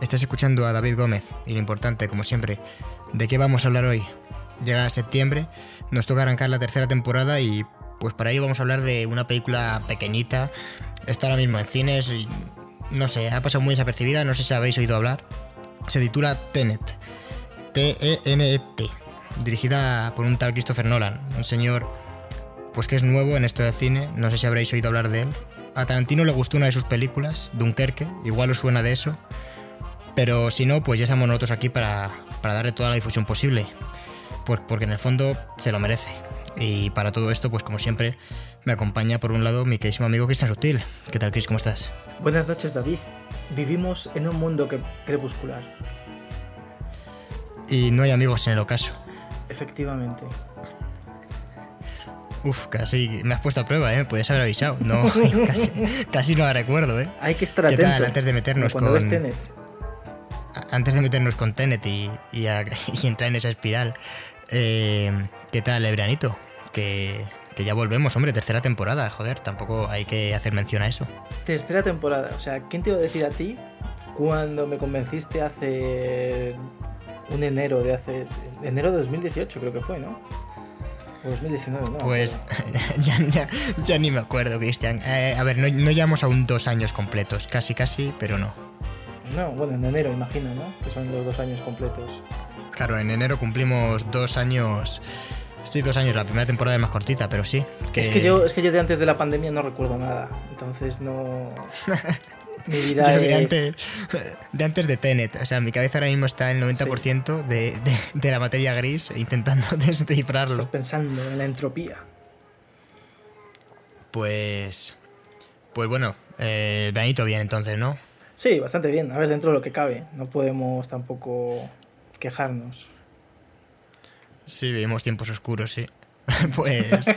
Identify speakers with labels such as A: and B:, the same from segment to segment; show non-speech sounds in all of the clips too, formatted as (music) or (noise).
A: Estás escuchando a David Gómez, y lo importante, como siempre, ¿de qué vamos a hablar hoy? Llega septiembre, nos toca arrancar la tercera temporada y pues para ello vamos a hablar de una película pequeñita, está ahora mismo en cines y no sé, ha pasado muy desapercibida, no sé si habéis oído hablar. Se titula Tenet, T-E-N-E-T, dirigida por un tal Christopher Nolan, un señor pues que es nuevo en esto del cine, no sé si habréis oído hablar de él. A Tarantino le gustó una de sus películas, Dunkerque, igual os suena de eso, pero si no, pues ya estamos nosotros aquí para, para darle toda la difusión posible, pues porque en el fondo se lo merece. Y para todo esto, pues como siempre, me acompaña por un lado mi queridísimo amigo Cristian Sutil. ¿Qué tal, Chris? ¿Cómo estás?
B: Buenas noches, David. Vivimos en un mundo crepuscular.
A: Y no hay amigos en el ocaso.
B: Efectivamente.
A: Uf, casi me has puesto a prueba, ¿eh? Puedes haber avisado. No, (laughs) (laughs) casi, casi no la recuerdo, ¿eh?
B: Hay que estar
A: ¿Qué
B: atento.
A: tal, antes de meternos
B: cuando
A: con-
B: ves Tenet.
A: Antes de meternos con Tenet y, y, a- (laughs) y entrar en esa espiral, eh, ¿qué tal el veranito? Que, que ya volvemos, hombre, tercera temporada, joder, tampoco hay que hacer mención a eso.
B: Tercera temporada. O sea, ¿quién te iba a decir a ti cuando me convenciste hace un enero de hace. enero de 2018 creo que fue, ¿no? O 2019, ¿no?
A: Pues (laughs) ya, ya- ya ni me acuerdo, Cristian. Eh, a ver, no, no llevamos aún dos años completos, casi casi, pero no.
B: No, bueno, en enero imagino, ¿no? Que son los dos años completos.
A: Claro, en enero cumplimos dos años. Sí, dos años, la primera temporada es más cortita, pero sí. Que...
B: Es, que yo, es que yo de antes de la pandemia no recuerdo nada. Entonces no. (laughs) Mi vida
A: Yo de
B: es.
A: antes, de antes de Tenet, o sea, mi cabeza ahora mismo está en el 90% de, de- de la materia gris intentando (laughs) descifrarlo.
B: Pensando en la entropía.
A: Pues. Pues bueno, eh, veranito bien entonces, ¿no?
B: Sí, bastante bien. A ver, dentro de lo que cabe. No podemos tampoco quejarnos.
A: Sí, vivimos tiempos oscuros, sí. (laughs) pues. (laughs)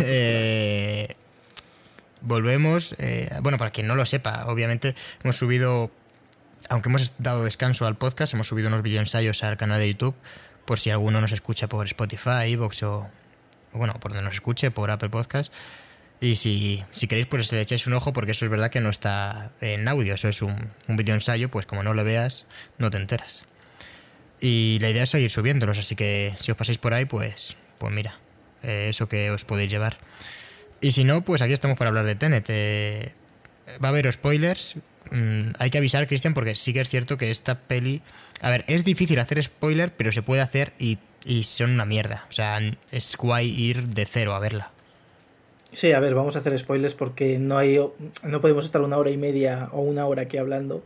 A: Eh, volvemos. eh, bueno, para quien no lo sepa, obviamente hemos subido. Aunque hemos dado descanso al podcast, hemos subido unos videoensayos al canal de YouTube. Por si alguno nos escucha por Spotify, Evox o. o Bueno, por donde nos escuche, por Apple Podcast. Y si, si queréis, pues le echáis un ojo, porque eso es verdad que no está en audio. Eso es un, un videoensayo, pues como no lo veas, no te enteras. Y la idea es seguir subiéndolos, así que si os pasáis por ahí, pues, pues mira, eh, eso que os podéis llevar. Y si no, pues aquí estamos para hablar de Tenet. Eh, va a haber spoilers. Mm, hay que avisar, Cristian, porque sí que es cierto que esta peli. A ver, es difícil hacer spoiler, pero se puede hacer y, y son una mierda. O sea, es guay ir de cero a verla.
B: Sí, a ver, vamos a hacer spoilers porque no hay no podemos estar una hora y media o una hora aquí hablando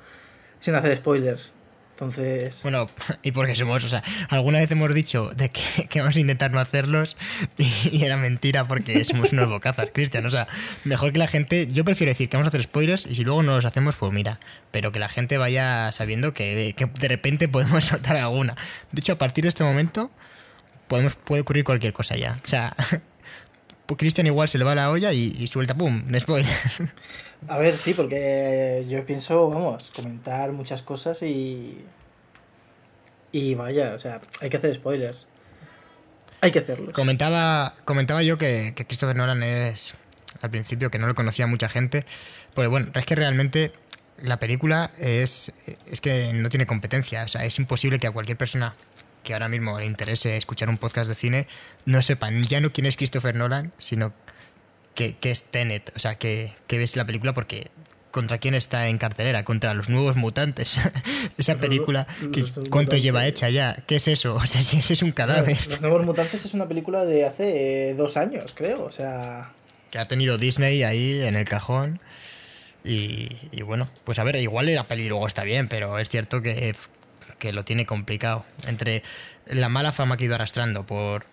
B: sin hacer spoilers. Entonces,
A: Bueno, y porque somos, o sea, alguna vez hemos dicho de que, (laughs) que vamos a intentar no hacerlos y, era mentira porque somos unos bocazas, Cristian. O sea, mejor que la gente, yo prefiero decir que vamos a hacer spoilers y si luego no los hacemos, pues mira, pero que la gente vaya sabiendo que, que de repente (laughs) podemos soltar alguna. De hecho, a partir de este momento podemos, puede ocurrir cualquier cosa ya. O sea, pues Cristian igual se le va la olla y, y suelta, ¡pum!, un spoiler. (laughs)
B: a ver, sí, porque yo pienso, vamos, comentar muchas cosas y y vaya, o sea, hay que hacer spoilers. Hay que hacerlos.
A: Comentaba, comentaba yo que, que Christopher Nolan es, al principio, que no lo conocía mucha gente, porque bueno, es que realmente la película es, es que no tiene competencia, o sea, es imposible que a cualquier persona que ahora mismo le interese escuchar un podcast de cine no sepan ya no quién es Christopher Nolan, sino que, que es Tenet, o sea, que, que ves la película porque contra quién está en cartelera, contra los nuevos mutantes. (laughs) Esa película, que, ¿cuánto lleva hecha ya? ¿Qué es eso? (laughs) O sea, si ese es un cadáver.
B: Los Nuevos Mutantes es una película de hace eh, dos años, creo. O sea,
A: que ha tenido Disney ahí en el cajón. Y, y bueno, pues a ver, igual la peli luego está bien, pero es cierto que, que lo tiene complicado. Entre la mala fama que ha ido arrastrando por,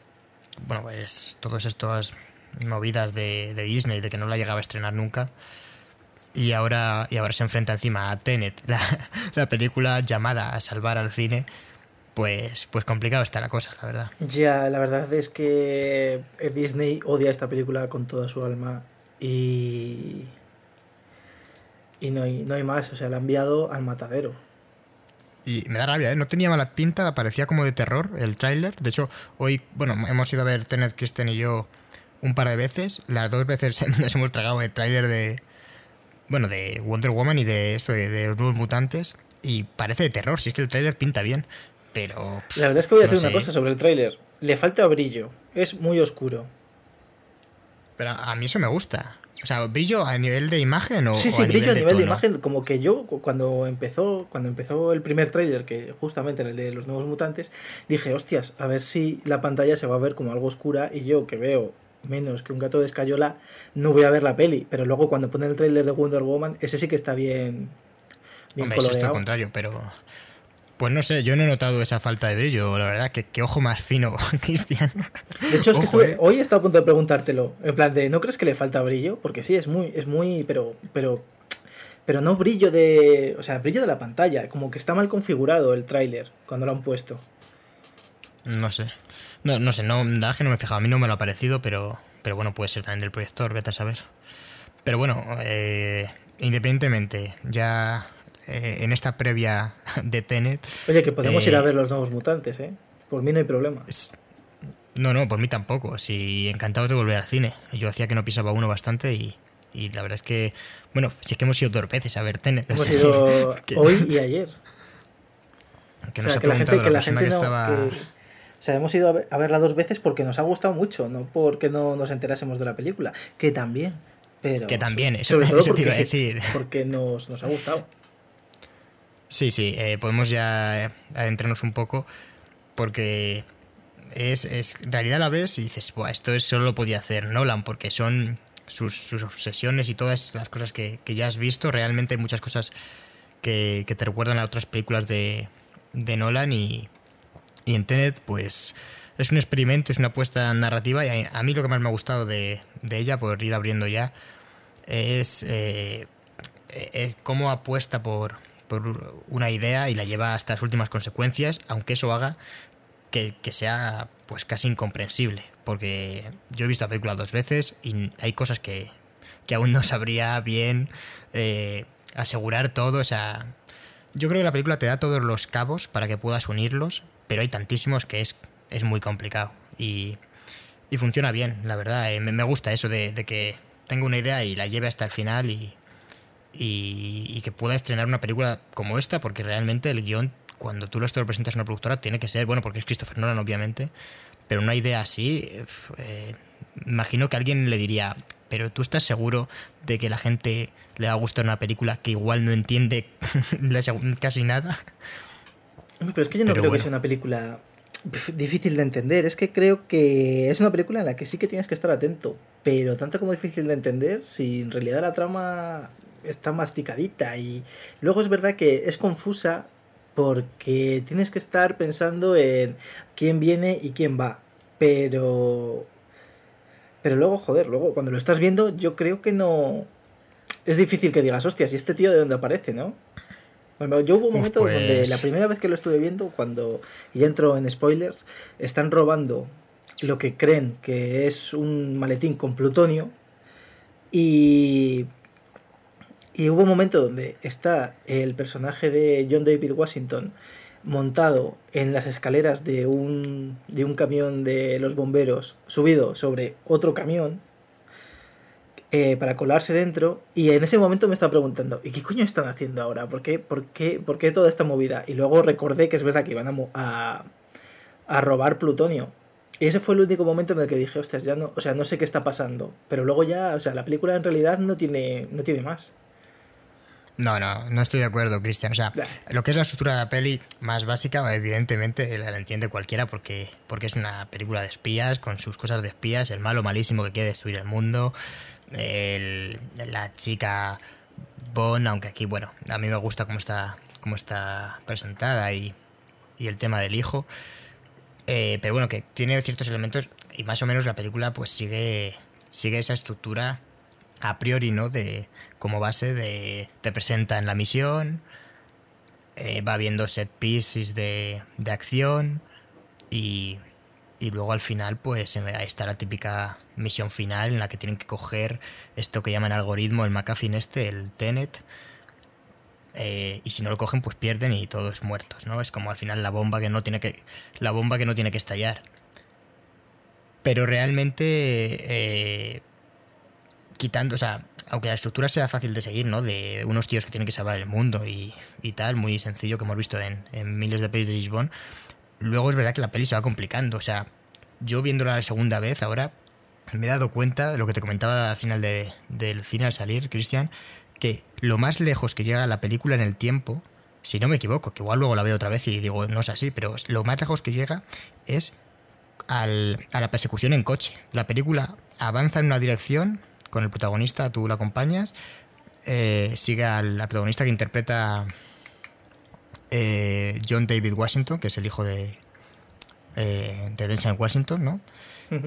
A: bueno, pues todas estas movidas de, Disney, de que no la llegaba a estrenar nunca. Y ahora, y ahora se enfrenta encima a Tenet, (laughs) la, la película llamada a salvar al cine. pues, pues complicado está la cosa, la verdad.
B: Ya, la verdad es que Disney odia esta película con toda su alma y... Y no hay, no hay más, o sea, la ha enviado al matadero.
A: Y me da rabia, ¿eh? No tenía mala pinta, parecía como de terror el tráiler. De hecho, hoy, bueno, hemos ido a ver Tenet, Kristen y yo un par de veces. Las dos veces (laughs) nos hemos tragado el tráiler de, bueno, de Wonder Woman y de esto de, de Nuevos Mutantes. Y parece de terror, si es que el tráiler pinta bien. Pero...
B: La verdad es que voy a hacer una cosa sobre el tráiler. Le falta brillo, es muy oscuro.
A: Pero a mí eso me gusta. O sea, brillo a nivel de imagen o
B: Sí, sí, brillo a nivel de, imagen, como que yo cuando empezó cuando empezó el primer tráiler, que justamente era el de los nuevos mutantes, dije, "Hostias, a ver si la pantalla se va a ver como algo oscura y yo que veo menos que un gato de escayola, no voy a ver la peli, pero luego cuando pone el tráiler de Wonder Woman, ese sí que está bien
A: bien Hombre, eso es todo contrario, pero pues no sé, yo no he notado esa falta de brillo, la verdad, que, ojo más fino, (laughs) Cristian.
B: De hecho, es que eh. hoy he estado a punto de preguntártelo, en plan de, ¿no crees que le falta brillo? Porque sí, es muy, es muy, pero, pero, pero no brillo de, o sea, brillo de la pantalla, como que está mal configurado el tráiler cuando lo han puesto.
A: No sé, no, no sé, no, la que no me he fijado, a mí no me lo ha parecido, pero, pero bueno, puede ser también del proyector, vete a saber. Pero bueno, eh, independientemente, ya eh, en esta previa de Tenet.
B: Oye, que podemos ir a eh, ver los nuevos mutantes, ¿eh? Por mí no hay problema.
A: No, no, por mí tampoco. Sí, encantado de volver al cine. Yo hacía que no pisaba uno bastante y, la verdad es que, bueno, sí que hemos ido dos veces a ver Tenet.
B: Hemos (laughs) ido (laughs) hoy y ayer.
A: Que nos ha preguntado la, persona que estaba...
B: O sea, hemos ido a verla dos veces porque nos ha gustado mucho, no porque no nos enterásemos de la película, que también. Pero,
A: que también, eso, (laughs) eso te iba a decir.
B: Porque nos, nos ha gustado.
A: Sí, sí, eh, podemos ya adentrarnos un poco porque es, es en realidad la ves y dices, Buah, esto solo lo podía hacer Nolan porque son sus, obsesiones y todas las cosas que, ya has visto. Realmente muchas cosas que, te recuerdan a otras películas de, Nolan y, y en Tenet pues es un experimento, es una apuesta narrativa y a, mí lo que más me ha gustado de, ella, por ir abriendo ya, es, eh, es cómo apuesta por, una idea y la lleva hasta las últimas consecuencias, aunque eso haga que, sea pues casi incomprensible. Porque yo he visto la película dos veces y hay cosas que, aún no sabría bien eh, asegurar todo. O sea, yo creo que la película te da todos los cabos para que puedas unirlos, pero hay tantísimos que es, es muy complicado. Y, funciona bien, la verdad. Eh, me, gusta eso de, de que tengo una idea y la lleve hasta el final y, y, que pueda estrenar una película como esta, porque realmente el guion, cuando tú lo presentas a una productora, tiene que ser, bueno, porque es Christopher Nolan, obviamente, pero una idea así, eh, imagino que alguien le diría, pero tú estás seguro de que la gente le va a gustar una película que igual no entiende (laughs) casi nada.
B: Pero es que yo no creo que sea una película difícil de entender. Es que creo que es una película en la que sí que tienes que estar atento. Pero tanto como difícil de entender, si en realidad la trama está masticadita y luego es verdad que es confusa porque tienes que estar pensando en quién viene y quién va. Pero pero luego, joder, luego cuando lo estás viendo, yo creo que no es difícil que digas, hostias, ¿y este tío de dónde aparece, no? Bueno, yo hubo un momento donde pues la primera vez que lo estuve viendo, cuando ya entro en spoilers, están robando lo que creen que es un maletín con plutonio y y hubo un momento donde está el personaje de John David Washington montado en las escaleras de un, de un camión de los bomberos, subido sobre otro camión, eh, para colarse dentro. Y en ese momento me estaba preguntando, ¿y qué coño están haciendo ahora? ¿Por qué, por qué, por qué toda esta movida? Y luego recordé que es verdad que iban a, a, robar plutonio. Y ese fue el único momento en el que dije, hostias, ya no, o sea, no sé qué está pasando. Pero luego ya, o sea, la película en realidad no tiene, no tiene más.
A: No, no, no estoy de acuerdo, Cristian. O sea, lo que es la estructura de la peli más básica, evidentemente la, entiende cualquiera porque, porque es una película de espías, con sus cosas de espías, el malo malísimo que quiere destruir el mundo, la chica Bond, aunque aquí, bueno, a mí me gusta cómo está, cómo está presentada y, y el tema del hijo. Eh, pero bueno, que tiene ciertos elementos y más o menos la película pues sigue, sigue esa estructura a priori, ¿no? De como base de te presenta en la misión, eh, va viendo set pieces de, de acción y, y luego al final pues está la típica misión final en la que tienen que coger esto que llaman algoritmo, el McAfee este, el Tenet. Eh, y si no lo cogen pues pierden y todos muertos, ¿no? Es como al final la bomba que no tiene que la bomba que no tiene que estallar. Pero realmente eh, quitando, o sea, aunque la estructura sea fácil de seguir, ¿no? De unos tíos que tienen que salvar el mundo y, y tal, muy sencillo que hemos visto en, en miles de pelis de Lisbon luego es verdad que la peli se va complicando. O sea, yo viéndola la segunda vez ahora me he dado cuenta de lo que te comentaba al final del cine al salir, Cristian, que lo más lejos que llega la película en el tiempo, si no me equivoco, que igual luego la veo otra vez y digo, no es así, pero lo más lejos que llega es a la persecución en coche. La película avanza en una dirección con el protagonista, tú la acompañas, eh, sigue al, protagonista que interpreta eh, John David Washington, que es el hijo de, eh, de Denzel Washington, ¿no?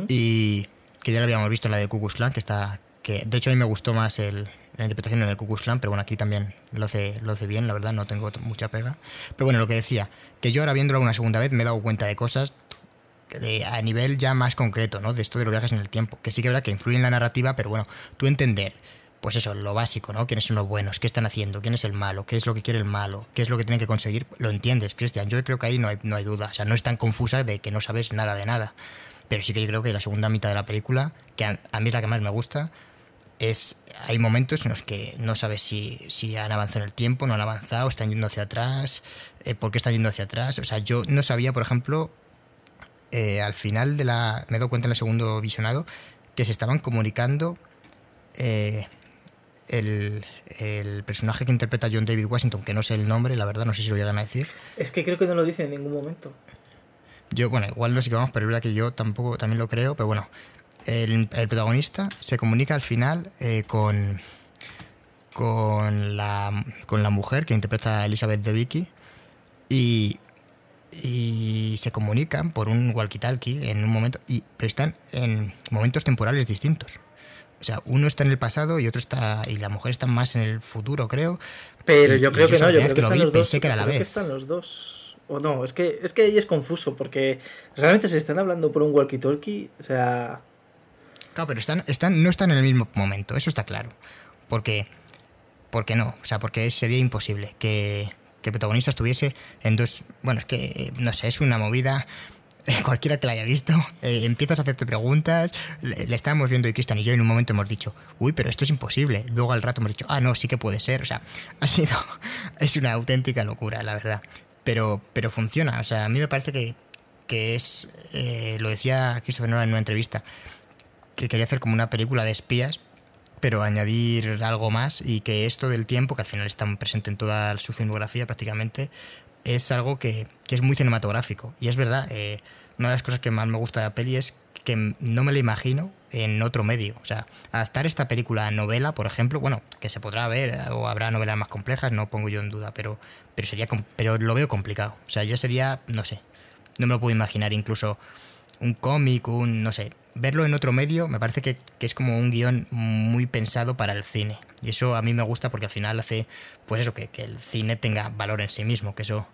A: Y que ya lo habíamos visto en la de Ku Klux que está... que De hecho a mí me gustó más el, la interpretación en el Ku Klux pero bueno, aquí también lo hace, lo hace bien, la verdad, no tengo mucha pega. Pero bueno, lo que decía, que yo ahora viéndolo una segunda vez me he dado cuenta de cosas de, a nivel ya más concreto, ¿no? De esto de los viajes en el tiempo, que sí que es verdad que influye en la narrativa, pero bueno, tú entender pues eso, lo básico, ¿no? ¿Quiénes son los buenos? ¿Qué están haciendo? ¿Quién es el malo? ¿Qué es lo que quiere el malo? ¿Qué es lo que tienen que conseguir? Lo entiendes, Cristian. Yo creo que ahí no hay, no hay duda. O sea, no es tan confusa de que no sabes nada de nada. Pero sí que yo creo que la segunda mitad de la película, que a, mí es la que más me gusta, es hay momentos en los que no sabes si, si han avanzado en el tiempo, no han avanzado, están yendo hacia atrás, eh, por qué están yendo hacia atrás. O sea, yo no sabía, por ejemplo, eh, al final de la... Me he dado cuenta en el segundo visionado que se estaban comunicando eh, el, personaje que interpreta John David Washington, que no sé el nombre, la verdad, no sé si lo llegan a decir.
B: Es que creo que no lo dice en ningún momento.
A: Yo, bueno, igual no sé qué vamos, pero es verdad que yo tampoco también lo creo, pero bueno, el, protagonista se comunica al final eh, con, con, la, con la mujer que interpreta a Elizabeth de Vicky y, y se comunican por un walkie-talkie en un momento, y, pero están en momentos temporales distintos. O sea, uno está en el pasado y otro está. Y la mujer está más en el futuro, creo.
B: Pero yo creo que no, yo creo que, están los dos. Que era la vez. están los dos. O no, es que, es que ahí es confuso, porque realmente se están hablando por un walkie-talkie, o sea.
A: Claro, pero están, están, no están en el mismo momento, eso está claro. Porque. Porque no, o sea, porque sería imposible que, que el protagonista estuviese en dos. Bueno, es que, no sé, es una movida (laughs) cualquiera que la haya visto, eh, empiezas a hacerte preguntas, le, estábamos viendo y Cristian y yo en un momento hemos dicho, uy, pero esto es imposible. Luego al rato hemos dicho, ah, no, sí que puede ser. O sea, (laughs) ha sido, es una auténtica locura, la verdad. Pero, pero funciona, o sea, a mí me parece que, que es, eh, lo decía Christopher Nolan en una entrevista, que quería hacer como una película de espías, pero añadir algo más y que esto del tiempo, que al final está presente en toda su filmografía prácticamente, es algo que, es muy cinematográfico. Y es verdad, eh, una de las cosas que más me gusta de la peli es que no me la imagino en otro medio. O sea, adaptar esta película a novela, por ejemplo, bueno, que se podrá ver, o habrá novelas más complejas, no pongo yo en duda, pero, pero sería pero lo veo complicado. O sea, yo sería, no sé, no me lo puedo imaginar incluso un cómic, un, no sé, verlo en otro medio me parece que, es como un guion muy pensado para el cine. Y eso a mí me gusta porque al final hace, pues eso, que, que el cine tenga valor en sí mismo, que eso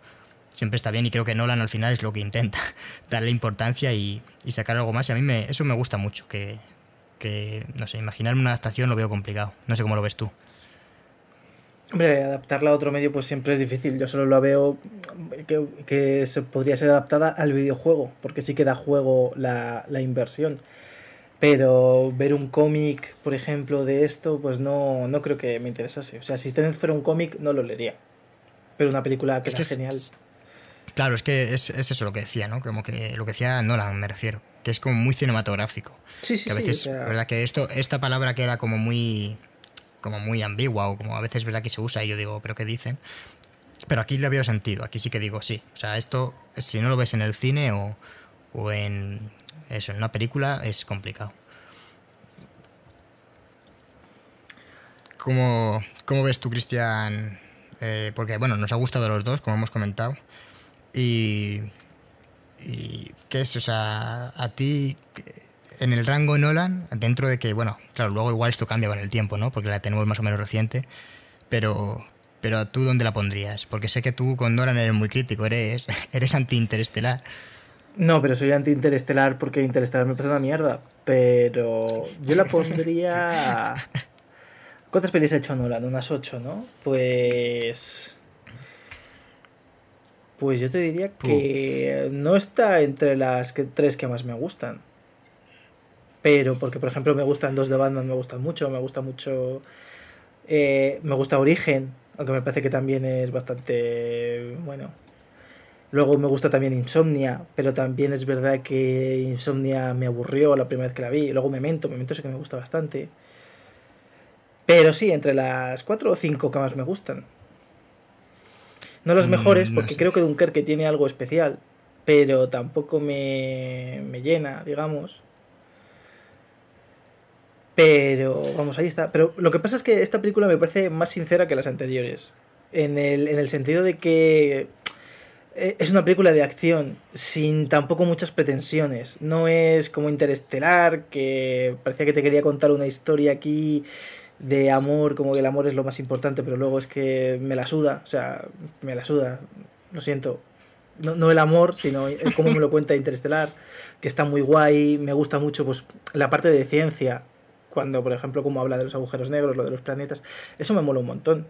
A: siempre está bien y creo que Nolan al final es lo que intenta, (laughs) darle importancia y, sacar algo más y a mí me, eso me gusta mucho, que, no sé, imaginarme una adaptación lo veo complicado, no sé cómo lo ves tú.
B: Hombre, adaptarla a otro medio pues siempre es difícil, yo solo lo veo que, que se podría ser adaptada al videojuego, porque sí que da juego la, la inversión. Pero ver un cómic, por ejemplo, de esto, pues no, no creo que me interesase. O sea, si Tenet fuera un cómic, no lo leería. Pero una película que es genial.
A: Claro, es que es, eso lo que decía, ¿no? Como que lo que decía Nolan, me refiero. Que es como muy cinematográfico.
B: Sí, sí,
A: que a veces, verdad que esto, esta palabra queda como muy como muy ambigua o como a veces es verdad que se usa y yo digo, pero ¿qué dicen? Pero aquí le veo sentido, aquí sí que digo sí. O sea, esto, si no lo ves en el cine o, o en eso, en una película, es complicado. ¿Cómo, cómo ves tú, Cristian? Eh, porque, bueno, nos ha gustado a los dos, como hemos comentado. Y, y ¿qué es? O sea, a ti, en el rango Nolan, dentro de que, bueno, claro, luego igual esto cambia con el tiempo, ¿no? Porque la tenemos más o menos reciente, pero pero tú dónde la pondrías? Porque sé que tú con Nolan eres muy crítico, eres, (laughs) eres anti-interestelar.
B: No, pero soy anti-interestelar porque Interestelar me parece una mierda. Pero yo la pondría... (laughs) ¿Cuántas pelis ha hecho Nolan? Unas ocho, ¿no? Pues... Pues yo te diría que no está entre las tres que más me gustan. Pero porque, por ejemplo, me gustan dos de Batman, me gustan mucho, me gusta mucho... Eh, me gusta Origen, aunque me parece que también es bastante... Bueno. Luego me gusta también Insomnia, pero también es verdad que Insomnia me aburrió la primera vez que la vi. Luego Memento, Memento sé que me gusta bastante. Pero sí, entre las cuatro o cinco que más me gustan. No las mm, mejores, porque creo que Dunkerque tiene algo especial, pero tampoco me, me llena, digamos. Pero, vamos, ahí está. Pero lo que pasa es que esta película me parece más sincera que las anteriores. En el, en el sentido de que eh, es una película de acción sin tampoco muchas pretensiones. No es como Interestelar, que parecía que te quería contar una historia aquí de amor, como que el amor es lo más importante, pero luego es que me la suda, o sea, me la suda, lo siento. No, no el amor, sino cómo me lo cuenta Interestelar, que está muy guay, me gusta mucho pues la parte de ciencia, cuando por ejemplo como habla de los agujeros negros, lo de los planetas, eso me mola un montón.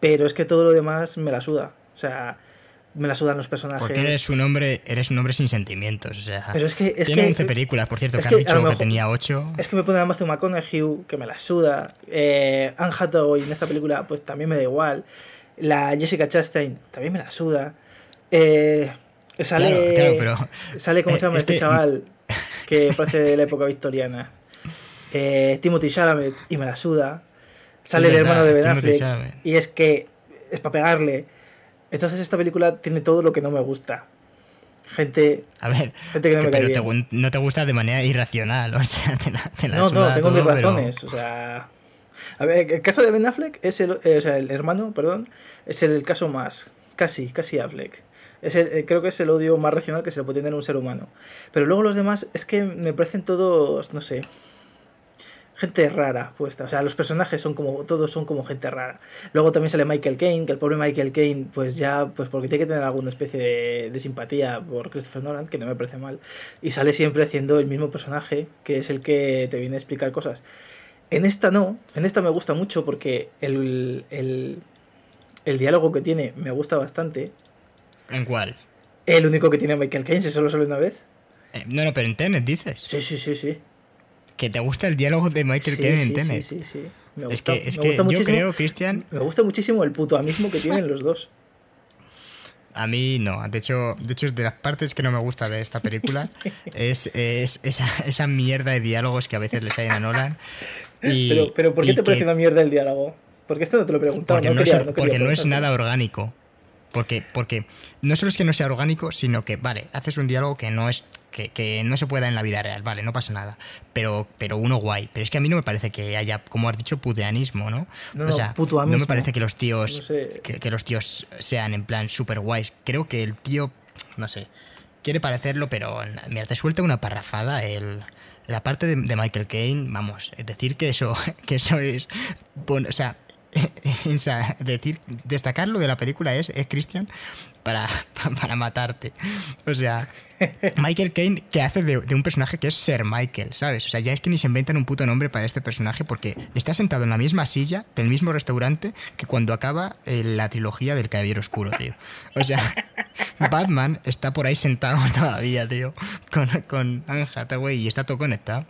B: Pero es que todo lo demás me la suda, o sea, me la sudan los personajes.
A: Porque eres un hombre, eres un hombre sin sentimientos, o sea.
B: Pero es que. Es
A: tiene
B: que,
A: 11 películas, por cierto, que, han dicho que tenía 8.
B: Es que me pone a Matthew McConaughey, que me la suda. Eh, Anne Hathaway en esta película, pues también me da igual. La Jessica Chastain también me la suda. Eh, sale. Claro, pero. Sale, ¿cómo se llama este, chaval? (laughs) Que parece de la época victoriana. Eh, Timothy Chalamet, y me la suda. Sale el hermano de Ben Affleck. Y es que. Es para pegarle entonces esta película tiene todo lo que no me gusta. Gente,
A: a ver, gente que no me pero te, no te gusta de manera irracional, (laughs) o sea, te la, te la
B: No, no, tengo mis razones, o sea... A ver, el caso de Ben Affleck es el, eh, o sea, el hermano, perdón, es el, caso más, casi, casi Affleck. Es el, eh, creo que es el odio más racional que se le puede tener a un ser humano. Pero luego los demás es que me parecen todos, no sé, gente rara puesta. O sea, los personajes son como, todos son como gente rara. Luego también sale Michael Caine, que el pobre Michael Caine, pues ya, pues porque tiene que tener alguna especie de, de, simpatía por Christopher Nolan, que no me parece mal. Y sale siempre haciendo el mismo personaje, que es el que te viene a explicar cosas. En esta no, en esta me gusta mucho porque el, el, el diálogo que tiene me gusta bastante.
A: ¿En cuál?
B: El único que tiene Michael Caine, si solo sale una vez.
A: Eh, no, no, pero en Tenet dices.
B: Sí, sí, sí, sí
A: que te gusta el diálogo de Michael Caine en Tenet.
B: Sí, sí, sí.
A: Me gusta, es que, es que yo creo, Cristian.
B: Me gusta muchísimo el putoamismo que tienen los dos. (laughs)
A: A mí no. De hecho, de hecho, de las partes que no me gusta de esta película (laughs) es, es esa, esa, mierda de diálogos que a veces les hay a Nolan. (laughs)
B: pero, pero, ¿por qué te parece una mierda el diálogo? Porque esto no te lo he preguntado.
A: Porque no, es, porque no es nada orgánico. Porque, porque no solo es que no sea orgánico, sino que, vale, haces un diálogo que no es que, no se pueda en la vida real, vale, no pasa nada. Pero, pero uno guay. Pero es que a mí no me parece que haya, como has dicho, puteanismo, ¿no?
B: No, o sea,
A: no me parece que los tíos, que, los tíos sean en plan super guays. Creo que el tío, no sé, quiere parecerlo, pero mira, te suelta una parrafada el la parte de, Michael Caine, vamos, es decir que eso, (laughs) que eso es, bueno, o sea, (laughs) decir, destacarlo de la película es, es Christian, para, (laughs) para matarte. O sea, Michael Caine que hace de, un personaje que es Sir Michael, ¿sabes? O sea, ya es que ni se inventan un puto nombre para este personaje porque está sentado en la misma silla del mismo restaurante que cuando acaba eh, la trilogía del Caballero Oscuro, tío. O sea, (laughs) Batman está por ahí sentado todavía, tío, con, con Anne Hathaway y está todo conectado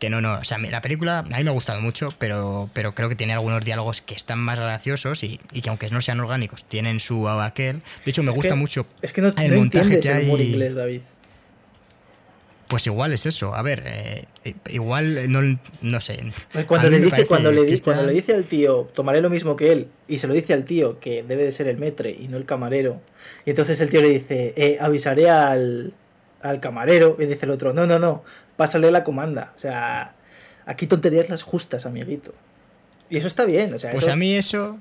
A: que no, no, o sea, la película a mí me ha gustado mucho, pero, pero creo que tiene algunos diálogos que están más graciosos y, que aunque no sean orgánicos, tienen su aquel. De hecho, me gusta mucho
B: es que no, el montaje que hay. El inglés, David.
A: Pues igual es eso. A ver, eh, igual no, no sé.
B: Cuando le, dice, cuando, le dice, cuando le dice al tío, tomaré lo mismo que él, y se lo dice al tío, que debe de ser el metre y no el camarero, y entonces el tío le dice, eh, avisaré al, al camarero, y dice el otro, no, no, no, pásale la comanda. O sea, aquí tonterías las justas, amiguito. Y eso está bien, o sea.
A: Pues a mí eso,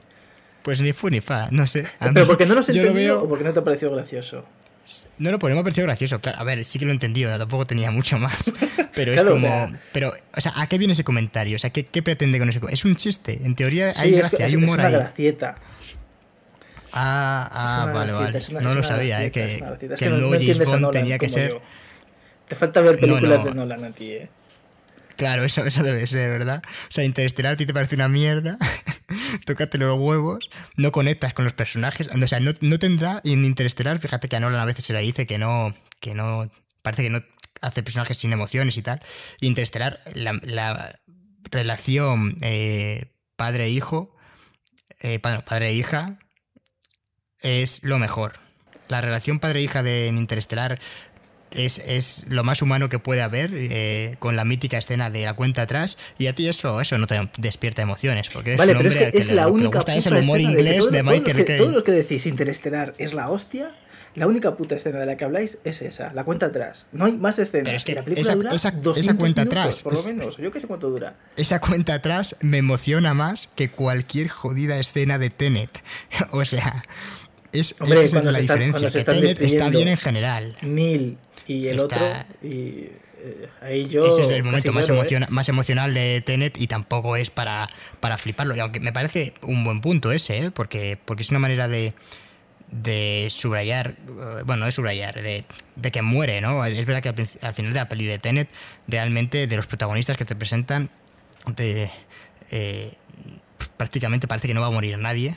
A: pues ni fu ni fa, no sé.
B: Pero porque no lo has entendido o porque no te ha parecido gracioso.
A: No, no, porque me ha parecido gracioso. Claro, a ver, sí que lo he entendido, tampoco tenía mucho más. (laughs) Pero es como. pero, o sea, ¿a qué viene ese comentario? O sea, ¿qué, pretende con ese Es un chiste. En teoría hay gracia, hay humor
B: es una gracieta.
A: Ah, ah, vale, vale. no lo sabía, eh, que, que, James Bond tenía que ser...
B: Te falta ver películas de Nolan a ti, eh.
A: Claro, eso, eso debe ser, ¿verdad? O sea, Interestelar a ti te parece una mierda, (laughs) tócate los huevos, no conectas con los personajes, o sea, no, no tendrá, y en Interestelar, fíjate que a Nolan a veces se le dice que no, que no, parece que no hace personajes sin emociones y tal. Interestelar, la, la relación eh, padre-hijo, eh, padre-hija, es lo mejor. La relación padre-hija de Interestelar es, es, lo más humano que puede haber eh, con la mítica escena de la cuenta atrás y a ti eso eso no te despierta emociones porque
B: vale, pero es que, es la única gusta es el humor inglés de, Michael Caine. Todo lo que decís Interestelar es la hostia la única puta escena de la que habláis es esa, la cuenta atrás. No hay más escenas. Pero es que la película esa, dura esa cuenta atrás. Por lo menos, yo qué sé cuánto dura.
A: Esa cuenta atrás me emociona más que cualquier jodida escena de Tenet. (laughs) o sea, es, esa es la diferencia. Que Tenet está bien en general.
B: Neil y el otro. Y, eh, ahí yo
A: Ese es el momento más, ¿eh? más emocional de Tenet y tampoco es para, para fliparlo. Y aunque me parece un buen punto ese, ¿eh? porque, porque es una manera de de subrayar, eh, bueno, de subrayar, de, de, que muere, ¿no? Es verdad que al, final de la peli de Tenet, realmente de los protagonistas que te presentan, de, eh, prácticamente parece que no va a morir nadie.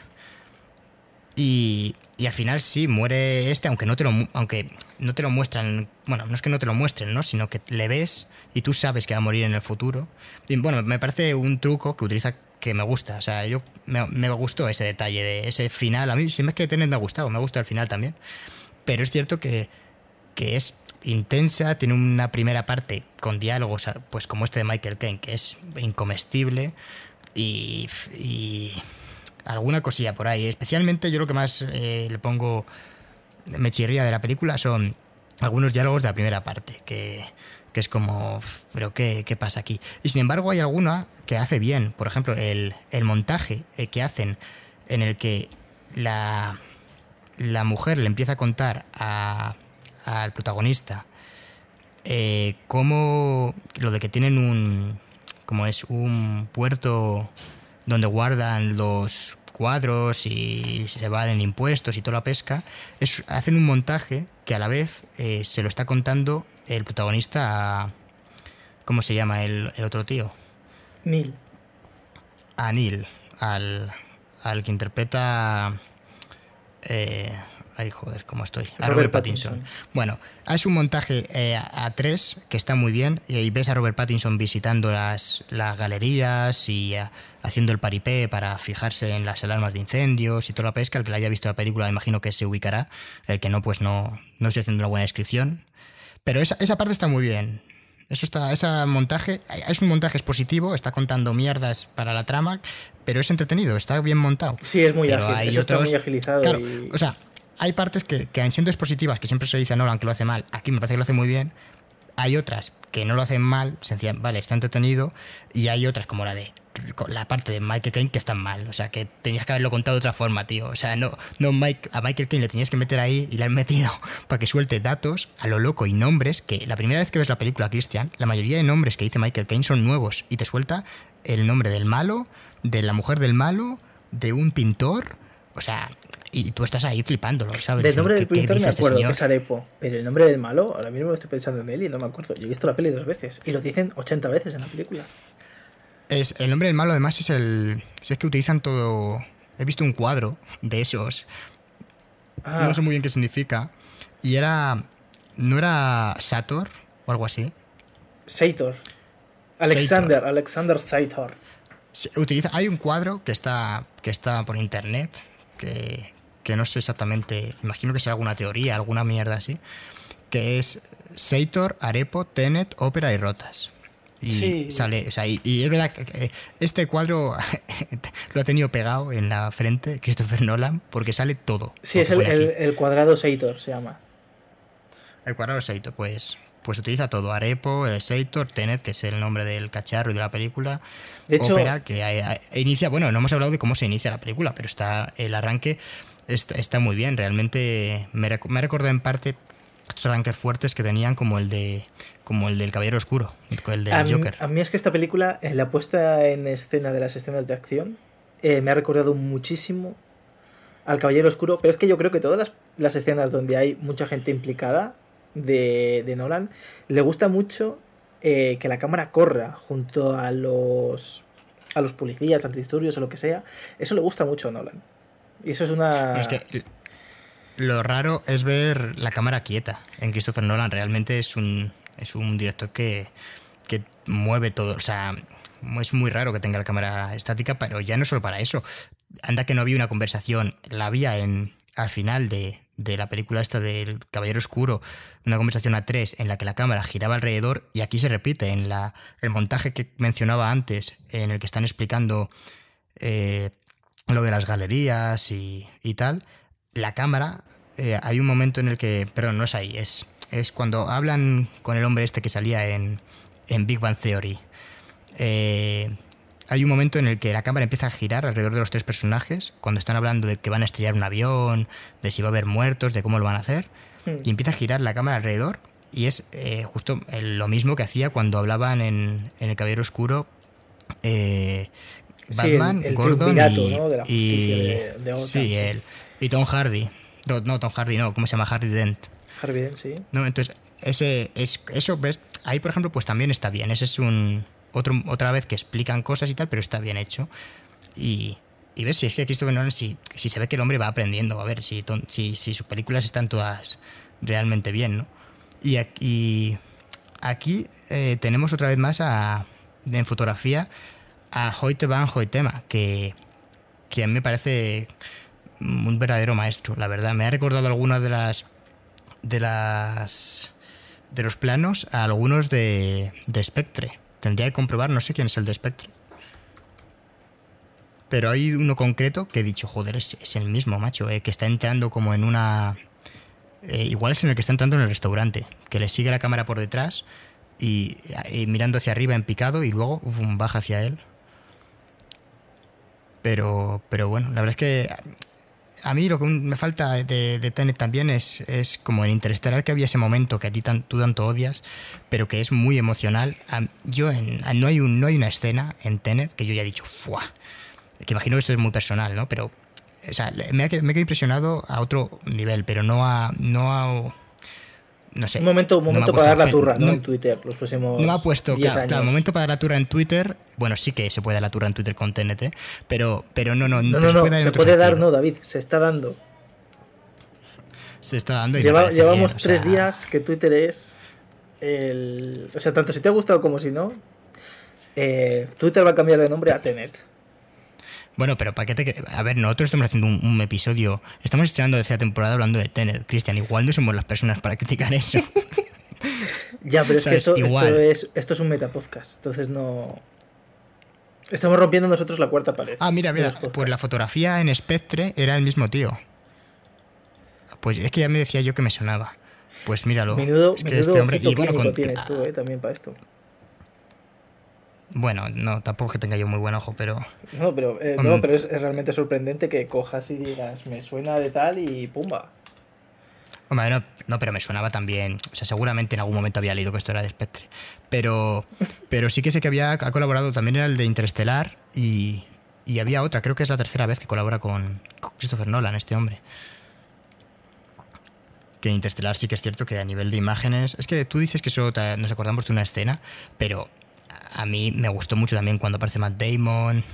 A: Y, y, al final sí, muere este, aunque no, te lo, aunque no te lo muestran, bueno, no es que no te lo muestren, ¿no? Sino que le ves y tú sabes que va a morir en el futuro. Y bueno, me parece un truco que utiliza que me gusta. O sea, yo me, gustó ese detalle de ese final. A mí, si me es que Tenet me ha gustado, me ha gustado el final también. Pero es cierto que, es intensa, tiene una primera parte con diálogos, pues como este de Michael Caine, que es incomestible y, alguna cosilla por ahí. Especialmente yo lo que más eh, le pongo, me chirría de la película son algunos diálogos de la primera parte, que, que es como, pero qué, pasa aquí? Y sin embargo hay alguna que hace bien, por ejemplo, el, montaje eh, que hacen en el que la, la mujer le empieza a contar al protagonista eh, cómo lo de que tienen un, como es, un puerto donde guardan los cuadros y se evaden impuestos y toda la pesca, es, hacen un montaje que a la vez eh, se lo está contando el protagonista ¿Cómo se llama el, otro tío?
B: Neil.
A: A Neil, al, al que interpreta... Eh, ay, joder, ¿cómo estoy? A Robert, Pattinson. Bueno, es un montaje eh, a, tres que está muy bien y, ves a Robert Pattinson visitando las, las galerías y eh, haciendo el paripé para fijarse en las alarmas de incendios y toda la pesca. El que la haya visto la película imagino que se ubicará. El que no, pues no, no estoy haciendo una buena descripción. Pero esa, esa parte está muy bien. Eso está, ese montaje, es un montaje expositivo, está contando mierdas para la trama, pero es entretenido, está bien montado.
B: Sí, es muy ágil, está muy agilizado.
A: O sea, hay partes que, que siendo expositivas, que siempre se dice a Nolan que lo hace mal, aquí me parece que lo hace muy bien. Hay otras que no lo hacen mal, sencillamente, vale, está entretenido, y hay otras como la de la parte de Michael Caine que está mal. O sea, que tenías que haberlo contado de otra forma, tío. O sea, no, no Mike, a Michael Caine le tenías que meter ahí y le han (laughs) metido para que suelte datos a lo loco y nombres que la primera vez que ves la película, Christian, la mayoría de nombres que dice Michael Caine son nuevos y te suelta el nombre del malo, de la mujer del malo, de un pintor. O sea, y tú estás ahí flipándolo, ¿sabes?
B: Del nombre del pintor me este acuerdo que es Arepo, pero el nombre del malo, ahora mismo estoy pensando en él y no me acuerdo. Yo he visto la peli dos veces y lo dicen 80 veces en la película.
A: Es, el nombre del malo, además, es el. Si es que utilizan todo. He visto un cuadro de esos. Ah. No sé muy bien qué significa. Y era. ¿No era Sator o algo así?
B: Sator. Alexander, Alexander Sator.
A: utiliza, hay un cuadro que está, que está por internet, que, que no sé exactamente, imagino que sea alguna teoría, alguna mierda así, que es Sator, Arepo, Tenet, Ópera y Rotas. Y sale, o sea, y, es verdad que este cuadro (laughs) lo ha tenido pegado en la frente Christopher Nolan porque sale todo.
B: Sí, es el, cuadrado Seitor, se llama.
A: El cuadrado Seitor, pues, pues utiliza todo. Arepo, el Seitor, Tenet, que es el nombre del cacharro y de la película. De hecho, Ópera, que inicia, bueno, no hemos hablado de cómo se inicia la película, pero está el arranque está, está muy bien. Realmente me, me ha recordado en parte estos arranques fuertes que tenían como el de como el del Caballero Oscuro, el del Joker.
B: a mí es que esta película, la puesta en escena de las escenas de acción, eh, me ha recordado muchísimo al Caballero Oscuro, pero es que yo creo que todas las, escenas donde hay mucha gente implicada de, de Nolan, le gusta mucho eh, que la cámara corra junto a los a los policías, antidisturbios o lo que sea. Eso le gusta mucho a Nolan. Y eso es una...
A: Lo raro es ver la cámara quieta en Christopher Nolan. Realmente es un, es un director que, que mueve todo. O sea, es muy raro que tenga la cámara estática, pero ya no solo para eso. Anda que no había una conversación, la había en, al final de, de la película esta del Caballero Oscuro, una conversación a tres en la que la cámara giraba alrededor y aquí se repite en la, el montaje que mencionaba antes, en el que están explicando eh, lo de las galerías y, y tal, la cámara, eh, hay un momento en el que, perdón, no es ahí, es, es cuando hablan con el hombre este que salía en, en Big Bang Theory. Eh, hay un momento en el que la cámara empieza a girar alrededor de los tres personajes, cuando están hablando de que van a estrellar un avión, de si va a haber muertos, de cómo lo van a hacer, hmm. y empieza a girar la cámara alrededor, y es eh, justo lo mismo que hacía cuando hablaban en, El Caballero Oscuro eh, Batman, Gordon y, sí, él, y Tom Hardy. No, Tom Hardy, no, ¿cómo se llama? Hardy Dent.
B: Hardy Dent, sí.
A: No, entonces, ese, es, eso, ¿ves? Ahí, por ejemplo, pues también está bien. Ese es un, otra vez que explican cosas y tal, pero está bien hecho. Y, y ves, si es que Christopher Nolan, si, si se ve que el hombre va aprendiendo, a ver, si, si, si sus películas están todas realmente bien, ¿no? Y aquí, aquí eh, tenemos otra vez más a, en fotografía a Hoyte van Hoytema, que, que a mí me parece un verdadero maestro, la verdad. Me ha recordado algunas de las de las de los planos a algunos de, de Spectre. Tendría que comprobar, no sé quién es el de Spectre. Pero hay uno concreto que he dicho, joder, es, el mismo, macho, eh, que está entrando como en una... Eh, igual es en el que está entrando en el restaurante, que le sigue la cámara por detrás y, mirando hacia arriba en picado y luego baja hacia él. Pero, pero bueno, la verdad es que a mí lo que me falta de, de Tenet también es, es, como en Interestelar que había ese momento que a ti tú tanto odias, pero que es muy emocional. Yo no, hay un, no hay una escena en Tenet que yo haya dicho, ¡fuah! Que imagino que esto es muy personal, ¿no? Pero o sea, me, he quedado impresionado a otro nivel, pero no a, no a no sé.
B: Un momento, un momento para dar la turra, ¿no? En Twitter, los próximos.
A: No ha puesto, claro, claro, momento para dar la turra en Twitter. Bueno, sí que se puede dar la turra en Twitter con TNT, pero, pero no, no,
B: no. No, no, se puede, dar, no, David, se está dando.
A: Se está dando. Y
B: llevamos tres días que Twitter es. El, o sea, tanto si te ha gustado como si no, eh, Twitter va a cambiar de nombre a Tenet.
A: Bueno, pero ¿para qué te.? A ver, nosotros estamos haciendo un, episodio. Estamos estrenando esta temporada hablando de Tenet, Cristian. Igual no somos las personas para criticar eso. (laughs)
B: ya, pero es que esto, es, esto es un metapodcast. Entonces no. Estamos rompiendo nosotros la cuarta pared.
A: Ah, mira, mira. Pues la fotografía en Spectre era el mismo tío. Pues es que ya me decía yo que me sonaba. Pues míralo.
B: Menudo, es que este hombre. Y bueno, con, tienes tú, eh, también para esto.
A: Bueno, no, tampoco que tenga yo muy buen ojo, pero.
B: No, pero, eh, no, pero es, realmente sorprendente que cojas y digas, me suena de tal y pumba.
A: Hombre, no, no, pero me sonaba también. O sea, seguramente en algún momento había leído que esto era de Spectre. Pero, pero sí que sé que había ha colaborado también en el de Interestelar y, y había otra, creo que es la tercera vez que colabora con, Christopher Nolan, este hombre. Que en Interestelar sí que es cierto que a nivel de imágenes. Es que tú dices que solo nos acordamos de una escena, pero a mí me gustó mucho también cuando aparece Matt Damon.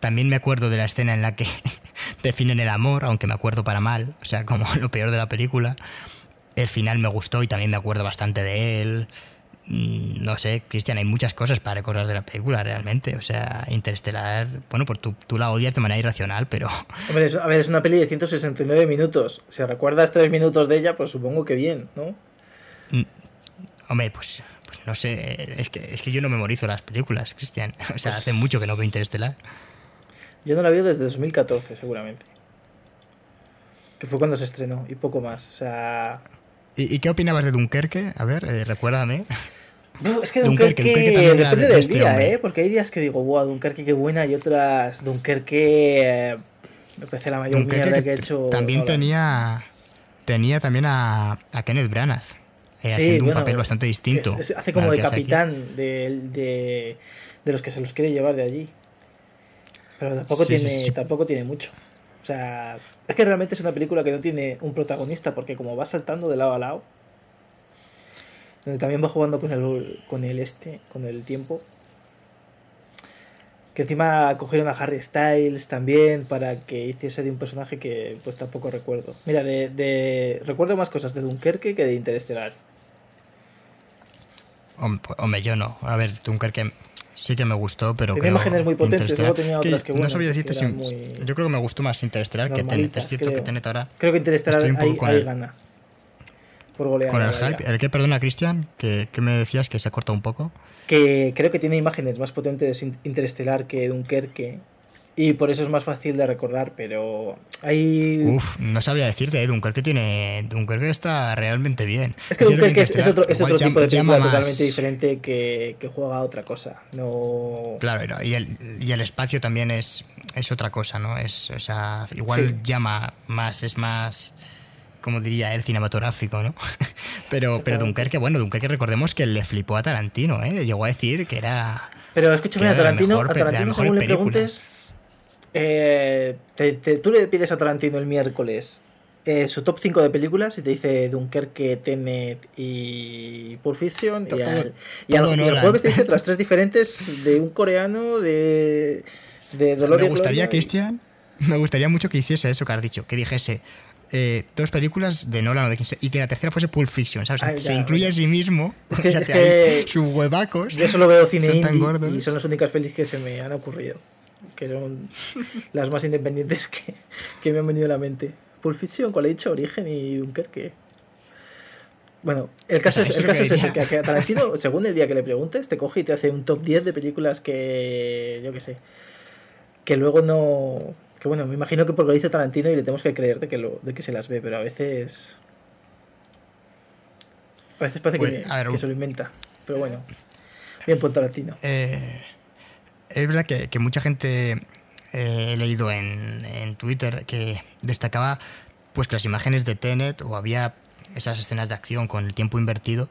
A: También me acuerdo de la escena en la que (laughs) definen el amor, aunque me acuerdo para mal, o sea, como (laughs) lo peor de la película. El final me gustó y también me acuerdo bastante de él. Mm, no sé, Cristian, hay muchas cosas para recordar de la película realmente. O sea, Interestelar, bueno, por tú, tú la odias de manera irracional, pero. (laughs)
B: Hombre, a ver, es una peli de 169 minutos. Si recuerdas tres minutos de ella, pues supongo que bien, ¿no?
A: Mm, hombre, pues no sé, es que, es que yo no memorizo las películas, Cristian. (laughs) O sea, hace mucho que no veo Interestelar.
B: Yo no la veo desde 2014, seguramente. Que fue cuando se estrenó, y poco más. O sea.
A: ¿Y, qué opinabas de Dunkerque? A ver, eh, recuérdame.
B: es que Dunkerque, depende del este día, ¿eh? Porque hay días que digo, wow, Dunkerque qué buena, y otras, Dunkerque. Eh, me parece la mayor mierda que, he hecho.
A: También tenía. Tenía también a, a Kenneth Branagh. Eh, haciendo un papel bastante distinto.
B: hace como de capitán de, de, los que se los quiere llevar de allí. Pero tampoco, tiene, tampoco tiene mucho. O sea, es que realmente es una película que no tiene un protagonista porque como va saltando de lado a lado, donde también va jugando con el, con el este, con el tiempo. Que encima cogieron a Harry Styles también para que hiciese de un personaje que pues tampoco recuerdo. Mira, de, de recuerdo más cosas de Dunkerque que de Interestelar.
A: Hombre, yo no. A ver, Dunkerque sí que me gustó, pero tenía imágenes muy potentes, luego tenía otras que, bueno, No sabría decirte si... Yo creo que me gustó más Interestelar que Tenet. Es cierto que Tenet ahora...
B: Creo que Interestelar ahí, ahí gana.
A: Por golear. Con el hype. ¿El que, perdona, Cristian? ¿Qué, me decías? ¿Que se ha cortado un poco?
B: Que creo que tiene imágenes más potentes Interestelar que Dunkerque y por eso es más fácil de recordar, pero hay...
A: Uf, no sabría decirte, ¿eh? Dunkerque tiene... Dunkerque está realmente bien.
B: Es que Dunkerque es, otro, es otro tipo de película totalmente diferente que, que, juega a otra cosa. No...
A: Claro, y el, y el espacio también es, es otra cosa, ¿no? Es, o sea, igual llama más, es más como diría el cinematográfico, ¿no? (laughs) pero, pero Dunkerque, bueno, Dunkerque recordemos que le flipó a Tarantino, ¿eh? Llegó a decir que era...
B: Pero escúchame, a Tarantino, a Tarantino según le preguntes eh, tú le pides a Tarantino el miércoles eh, su top 5 de películas y te dice Dunkerque, Tenet y Pulp Fiction. y, al, y, el jueves te dice las (laughs) tres diferentes de un coreano, de, de Dolor
A: Me gustaría, Cristian, me gustaría mucho que hiciese eso que has dicho, que dijese. Eh, dos películas de Nolan o de y que la tercera fuese Pulp Fiction, ¿sabes? se incluye a sí mismo, (laughs) es (laughs) que, es que sus huevacos.
B: Yo solo veo cine indie y son las únicas pelis que se me han ocurrido que son las más independientes que, me han venido a la mente. Pulp Fiction, ¿cuál he dicho? Origen y Dunkerque. Bueno, el caso, es, el caso es ese, que a Tarantino, (laughs) según el día que le preguntes, te coge y te hace un top 10 de películas que, yo qué sé, que luego no... Que bueno, me imagino que porque lo dice Tarantino y le tenemos que creer de que, lo, de que se las ve, pero a veces... A veces parece que, pues, se lo inventa. Pero bueno, bien por Tarantino.
A: Eh, es verdad que, mucha gente eh, he leído en, Twitter que destacaba pues que las imágenes de Tenet o había esas escenas de acción con el tiempo invertido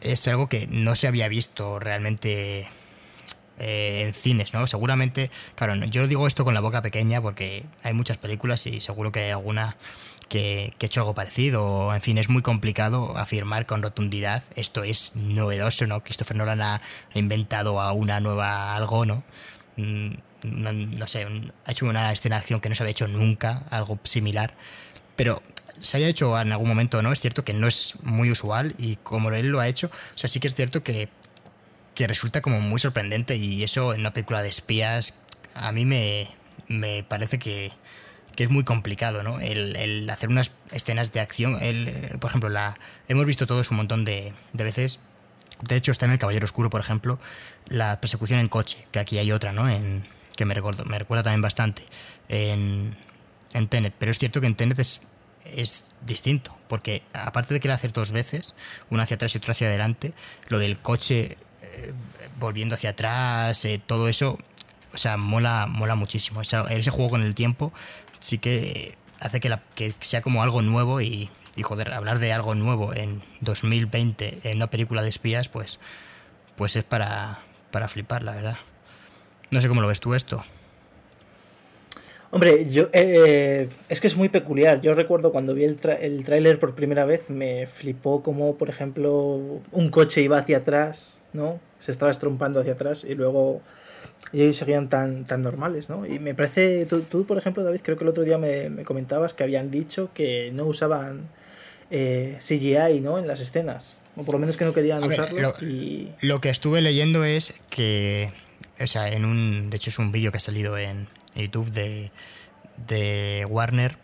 A: es algo que no se había visto realmente eh, en cines, ¿no? Seguramente, claro, yo digo esto con la boca pequeña porque hay muchas películas y seguro que hay alguna que, que, ha hecho algo parecido. En fin, es muy complicado afirmar con rotundidad esto es novedoso, ¿no? Christopher Nolan ha inventado a una nueva algo, ¿no? Mm, no, sé, ha hecho una escena de acción que no se había hecho nunca, algo similar. Pero se haya hecho en algún momento, ¿no? Es cierto que no es muy usual y como él lo ha hecho, o sea, sí que es cierto que, que resulta como muy sorprendente y eso en una película de espías a mí me, me parece que, que es muy complicado, ¿no? El, hacer unas escenas de acción. El, por ejemplo, la hemos visto todos un montón de, veces. De hecho, está en El Caballero Oscuro, por ejemplo, la persecución en coche, que aquí hay otra, ¿no? En, que me, recuerdo, me recuerda también bastante en, en Tenet. Pero es cierto que en Tenet es, es distinto, porque aparte de que la hacer dos veces, una hacia atrás y otra hacia adelante, lo del coche eh, volviendo hacia atrás, eh, todo eso, o sea, mola, mola muchísimo. ese juego con el tiempo sí que hace que, sea como algo nuevo y, joder, hablar de algo nuevo en 2020 en una película de espías, pues, pues es para, para flipar, la verdad. No sé cómo lo ves tú esto.
B: Hombre, yo eh, es que es muy peculiar. Yo recuerdo cuando vi el, el tráiler por primera vez, me flipó como, por ejemplo, un coche iba hacia atrás, ¿no? Se estaba estrompando hacia atrás y luego y seguían tan, tan normales, ¿no? Y me parece, tú, por ejemplo, David, creo que el otro día me, comentabas que habían dicho que no usaban eh, CGI, ¿no? En las escenas, o por lo menos que no querían usarlo.
A: lo,
B: y...
A: lo que estuve leyendo es que, o sea, en un, de hecho es un vídeo que ha salido en YouTube de, de Warner,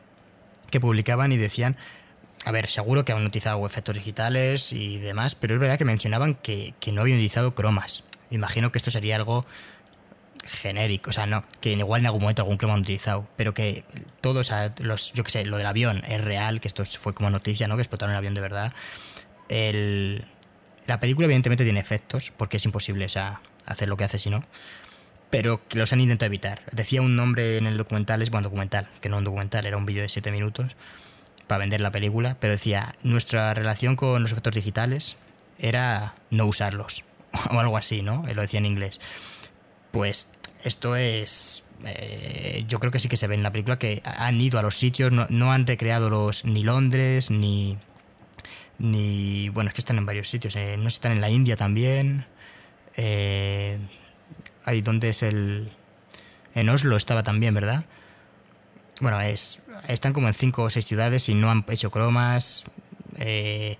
A: que publicaban y decían a ver, seguro que han utilizado efectos digitales y demás, pero es verdad que mencionaban que, que, no habían utilizado cromas. Imagino que esto sería algo genérico, o sea, no, que igual en algún momento algún croma han utilizado, pero que todo, o sea, los, yo que sé, lo del avión es real, que esto fue como noticia, ¿no? Que explotaron el avión de verdad. El, la película evidentemente tiene efectos, porque es imposible, o sea, hacer lo que hace si no, pero que los han intentado evitar. Decía un nombre en el documental, es bueno, documental, que no un documental, era un vídeo de 7 minutos para vender la película, pero decía, nuestra relación con los efectos digitales era no usarlos, (laughs) o algo así, ¿no? Lo decía en inglés. Pues esto es eh, yo creo que sí que se ve en la película que han ido a los sitios, no, han recreado los ni Londres, ni, ni... Bueno, es que están en varios sitios, eh, no están en la India también. Eh, ahí donde es el... En Oslo estaba también, ¿verdad? Bueno, es, están como en cinco o seis ciudades y no han hecho cromas. Eh,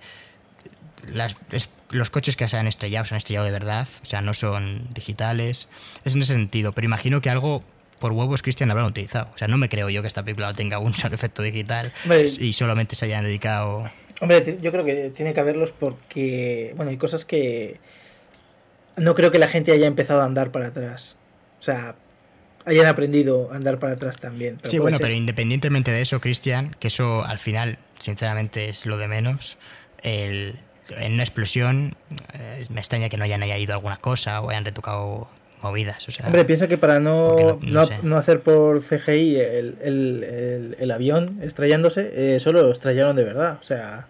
A: los coches que se han estrellado se han estrellado de verdad, o sea, no son digitales. Es en ese sentido, pero imagino que algo por huevos Cristian habrán utilizado. O sea, no me creo yo que esta película tenga un solo efecto digital y solamente se hayan dedicado.
B: Hombre, yo creo que tiene que haberlos porque, bueno, hay cosas que no creo que la gente haya empezado a andar para atrás. O sea, hayan aprendido a andar para atrás también.
A: Sí, bueno, pero independientemente de eso, Cristian, que eso al final, sinceramente, es lo de menos. El, en una explosión, eh, me extraña que no hayan añadido alguna cosa o hayan retocado movidas. O sea,
B: Hombre, piensa que para no, no, hacer por CGI el, el, el, avión estrellándose, eh, solo lo estrellaron de verdad. O sea.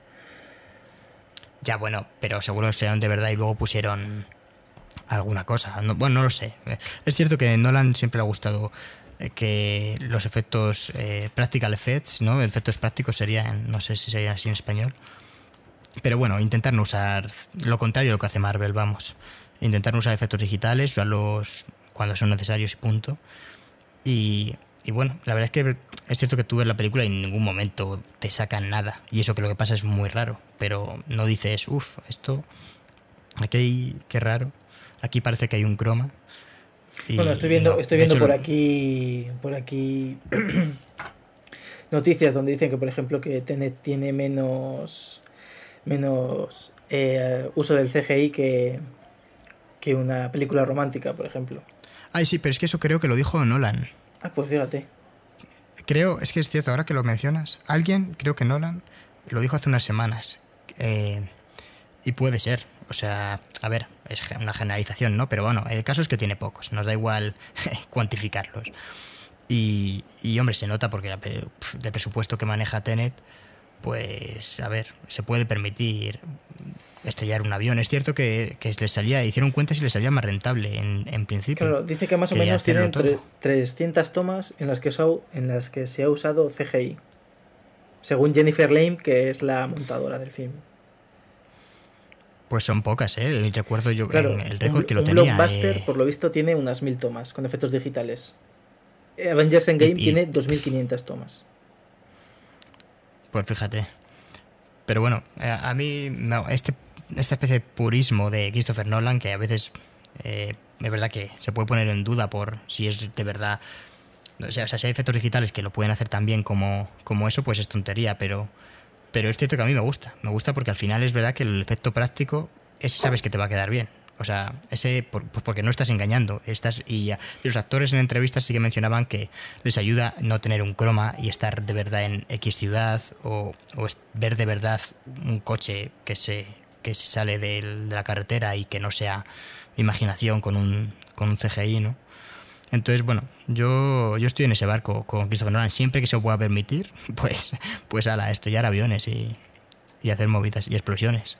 A: Ya, bueno, pero seguro lo estrellaron de verdad y luego pusieron alguna cosa. bueno, no lo sé. Es cierto que Nolan siempre le ha gustado eh, que los efectos eh, practical effects, ¿no? Efectos prácticos serían, no sé si serían así en español. Pero bueno, intentar no usar lo contrario de lo que hace Marvel, vamos. Intentar no usar efectos digitales, usarlos cuando son necesarios y punto. Y, y bueno, la verdad es que es cierto que tú ves la película y en ningún momento te sacan nada. Y eso que lo que pasa es muy raro. Pero no dices, uff, esto, aquí, qué raro. Aquí parece que hay un croma.
B: bueno, estoy viendo, estoy viendo por aquí, por aquí (clears throat) noticias donde dicen que, por ejemplo, que Tenet tiene menos, menos eh, uso del CGI que, que una película romántica, por ejemplo.
A: Ay, sí, pero es que eso creo que lo dijo Nolan.
B: Ah, pues fíjate.
A: Creo, es que es cierto, ahora que lo mencionas, alguien, creo que Nolan, lo dijo hace unas semanas. Eh, y puede ser. O sea, a ver, es una generalización, ¿no? Pero bueno, el caso es que tiene pocos, nos da igual (laughs) cuantificarlos. Y, y, hombre, se nota porque el presupuesto que maneja Tenet, pues, a ver, se puede permitir estrellar un avión. Es cierto que, que les salía, hicieron cuentas y les salía más rentable en, en principio.
B: Claro, dice que más o menos tienen entre 300 tomas en las, que se ha, en las que se ha usado CGI. Según Jennifer Lame, que es la montadora del film.
A: Pues son pocas, ¿eh? Recuerdo yo claro, el récord que lo tenía.
B: Blockbuster, eh. por lo visto, tiene unas mil tomas con efectos digitales. Avengers Endgame tiene 2500 tomas.
A: Pues fíjate. Pero bueno, eh, a mí este, esta especie de purismo de Christopher Nolan, que a veces eh, es verdad que se puede poner en duda por si es de verdad. O sea, o sea, si hay efectos digitales que lo pueden hacer tan bien como, como eso, pues es tontería, pero pero es cierto que a mí me gusta. Me gusta porque al final es verdad que el efecto práctico, ese sabes que te va a quedar bien. O sea, ese pues porque no estás engañando. Estás, y, los actores en entrevistas sí que mencionaban que les ayuda no tener un croma y estar de verdad en X ciudad o, ver de verdad un coche que se, que se sale de, la carretera y que no sea imaginación con un, con un CGI, ¿no? Entonces, bueno, yo, yo estoy en ese barco con Christopher Nolan. Siempre que se pueda permitir, (laughs) pues, pues a la estrellar aviones y, y hacer movidas y explosiones.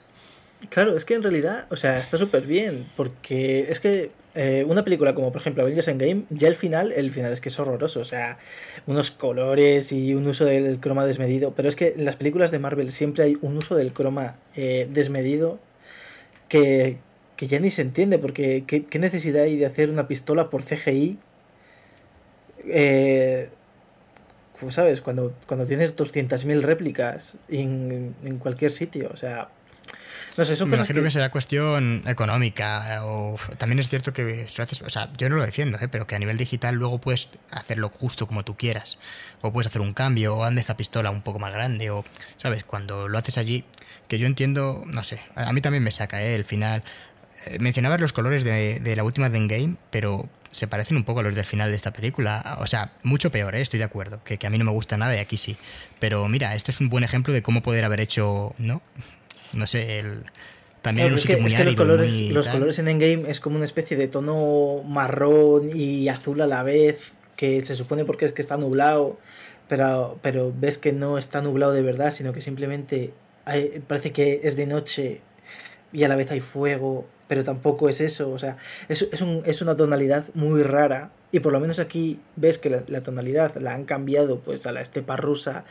B: Claro, es que en realidad, o sea, está súper bien, porque es que eh, una película como por ejemplo Avengers Endgame, ya el final, el final es que es horroroso, o sea, unos colores y un uso del croma desmedido, pero es que en las películas de Marvel siempre hay un uso del croma eh, desmedido que, que ya ni se entiende, porque ¿qué, necesidad hay de hacer una pistola por CGI? Eh, sabes, cuando, cuando tienes 200.000 réplicas en, en cualquier sitio, o sea,
A: no sé, son Me imagino que... será cuestión económica. O también es cierto que o sea, yo no lo defiendo, ¿eh? pero que a nivel digital luego puedes hacerlo justo como tú quieras. O puedes hacer un cambio, o ande esta pistola un poco más grande, o, ¿sabes? Cuando lo haces allí, que yo entiendo, no sé, a mí también me saca, ¿eh? El final. Eh, mencionabas los colores de, la última de Endgame, pero se parecen un poco a los del final de esta película. O sea, mucho peor, ¿eh? estoy de acuerdo. Que, que, a mí no me gusta nada y aquí sí. Pero mira, esto es un buen ejemplo de cómo poder haber hecho, ¿no? No sé, el, también
B: en un sitio muy árido, los colores, los colores en Endgame es como una especie de tono marrón y azul a la vez, que se supone porque es que está nublado, pero, pero ves que no está nublado de verdad, sino que simplemente parece que es de noche y a la vez hay fuego, pero tampoco es eso. O sea, es, es, un, es una tonalidad muy rara y por lo menos aquí ves que la, tonalidad la han cambiado pues a la estepa rusa